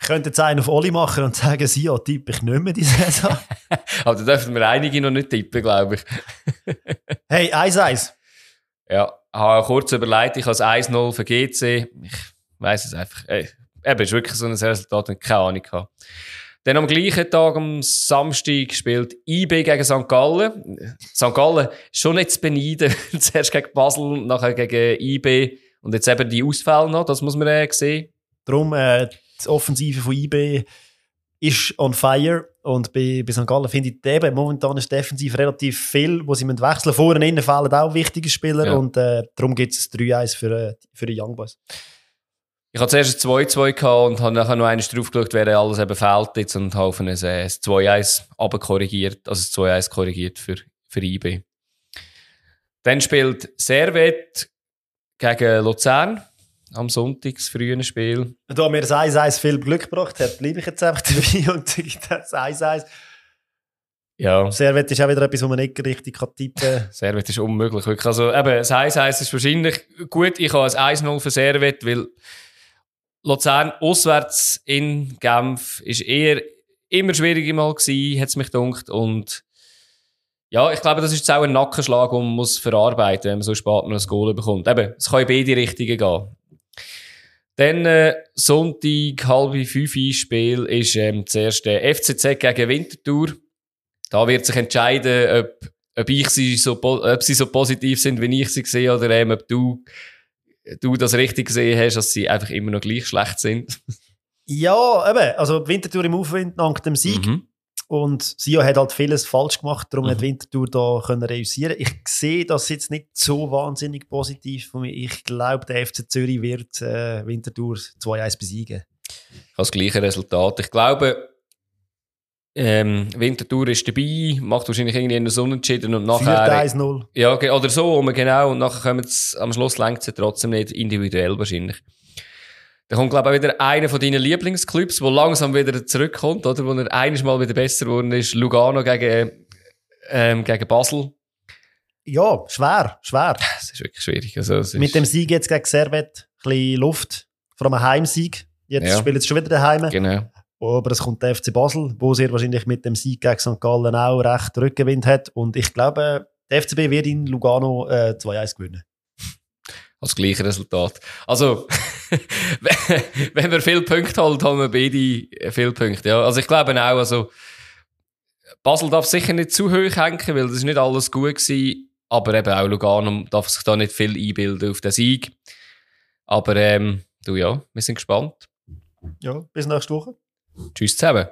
Ich könnte jetzt einen auf Oli machen und sagen, ja, tippe ich nicht mehr die Saison. Aber da dürfen wir einige noch nicht tippen, glaube ich. hey, 1-1. Ja, habe kurz überlegt, ich habe 1-0 für GC. Ich weiss es einfach. Ey, eben, ist wirklich so ein Resultat, das ich keine Ahnung habe. Dann am gleichen Tag, am Samstag, spielt IB gegen St. Gallen. St. Gallen ist schon nicht zu beneiden. Zuerst gegen Basel, nachher gegen IB. Und jetzt eben die Ausfälle noch, das muss man äh, sehen. Darum, äh, die Offensive von IB ist on fire. Und bei, bei St. Gallen finde ich eben, momentan ist defensiv relativ viel, wo sie müssen wechseln Vorne innen fehlen auch wichtige Spieler. Ja. Und äh, darum gibt es 3-1 für, äh, für die Young Boys. Ich hatte zuerst ein 2-2 gehabt und habe nachher noch einmal drauf geschaut, wer alles eben fehlt jetzt und habe auf ein, äh, ein 2-1 korrigiert, also ein 2-1 korrigiert für, für IB. Dann spielt Servet gegen Luzern am Sonntag, das frühe Spiel. Da mir das 1-1 viel Glück gebracht hat, bleibe ich jetzt einfach dabei und sage das 1-1. Ja, Servet ist auch wieder etwas, wo man nicht richtig kann tippen kann. Servet ist unmöglich. Wirklich. Also eben, das 1-1 ist wahrscheinlich gut. Ich habe ein 1-0 für Servet, weil Luzern auswärts in Genf ist eher immer schwieriger mal gewesen, hat es mich gedacht. Und ja, ich glaube, das ist jetzt auch ein Nackenschlag, den man muss verarbeiten wenn man so spät noch ein Goal bekommt. Eben, es kann in beide Richtungen gehen. Dann äh, Sonntag, halb fünf Spiel ist ähm, das erste FCZ gegen Winterthur. Da wird sich entscheiden, ob, ob, ich sie so, ob sie so positiv sind, wie ich sie sehe, oder ähm, ob du du das richtig gesehen hast, dass sie einfach immer noch gleich schlecht sind. Ja, eben. Also Winterthur im Aufwind nach dem Sieg. Mhm. Und Sio hat halt vieles falsch gemacht, darum Mhm. hat Winterthur da können reüssieren. Ich sehe das jetzt nicht so wahnsinnig positiv von mir. Ich glaube, der FC Zürich wird äh, Winterthur 2-1 besiegen. Ich habe das gleiche Resultat. Ich glaube, ähm, Winterthur ist dabei, macht wahrscheinlich irgendwie einen Unentschieden und nachher... 4-1-0. Ja, oder so, um genau, und nachher kommen sie, am Schluss längt es trotzdem nicht, individuell wahrscheinlich. Da kommt, glaube ich, auch wieder einer von deinen Lieblingsclubs, der langsam wieder zurückkommt, oder? Wo er einiges Mal wieder besser geworden ist. Lugano gegen, ähm, gegen Basel. Ja, schwer, schwer. Das ist wirklich schwierig. Also, Mit dem Sieg jetzt gegen Servet, ein bisschen Luft, vor allem ein Heimsieg. Jetzt Ja. spielen sie schon wieder daheim. Genau. Aber es kommt der FC Basel, wo sehr wahrscheinlich mit dem Sieg gegen St. Gallen auch recht Rückenwind hat. Und ich glaube, der FCB wird in Lugano äh, 2-1 gewinnen. Als gleiche Resultat. Also, wenn- wir viele Punkte holen, haben wir beide viele Punkte. Ja. Also, ich glaube auch, also, Basel darf sicher nicht zu hoch hängen, weil das ist nicht alles gut gewesen. Aber eben auch Lugano darf sich da nicht viel einbilden auf den Sieg. Aber, ähm, du ja, wir sind gespannt. Ja, bis nächste Woche. Tschüss zusammen.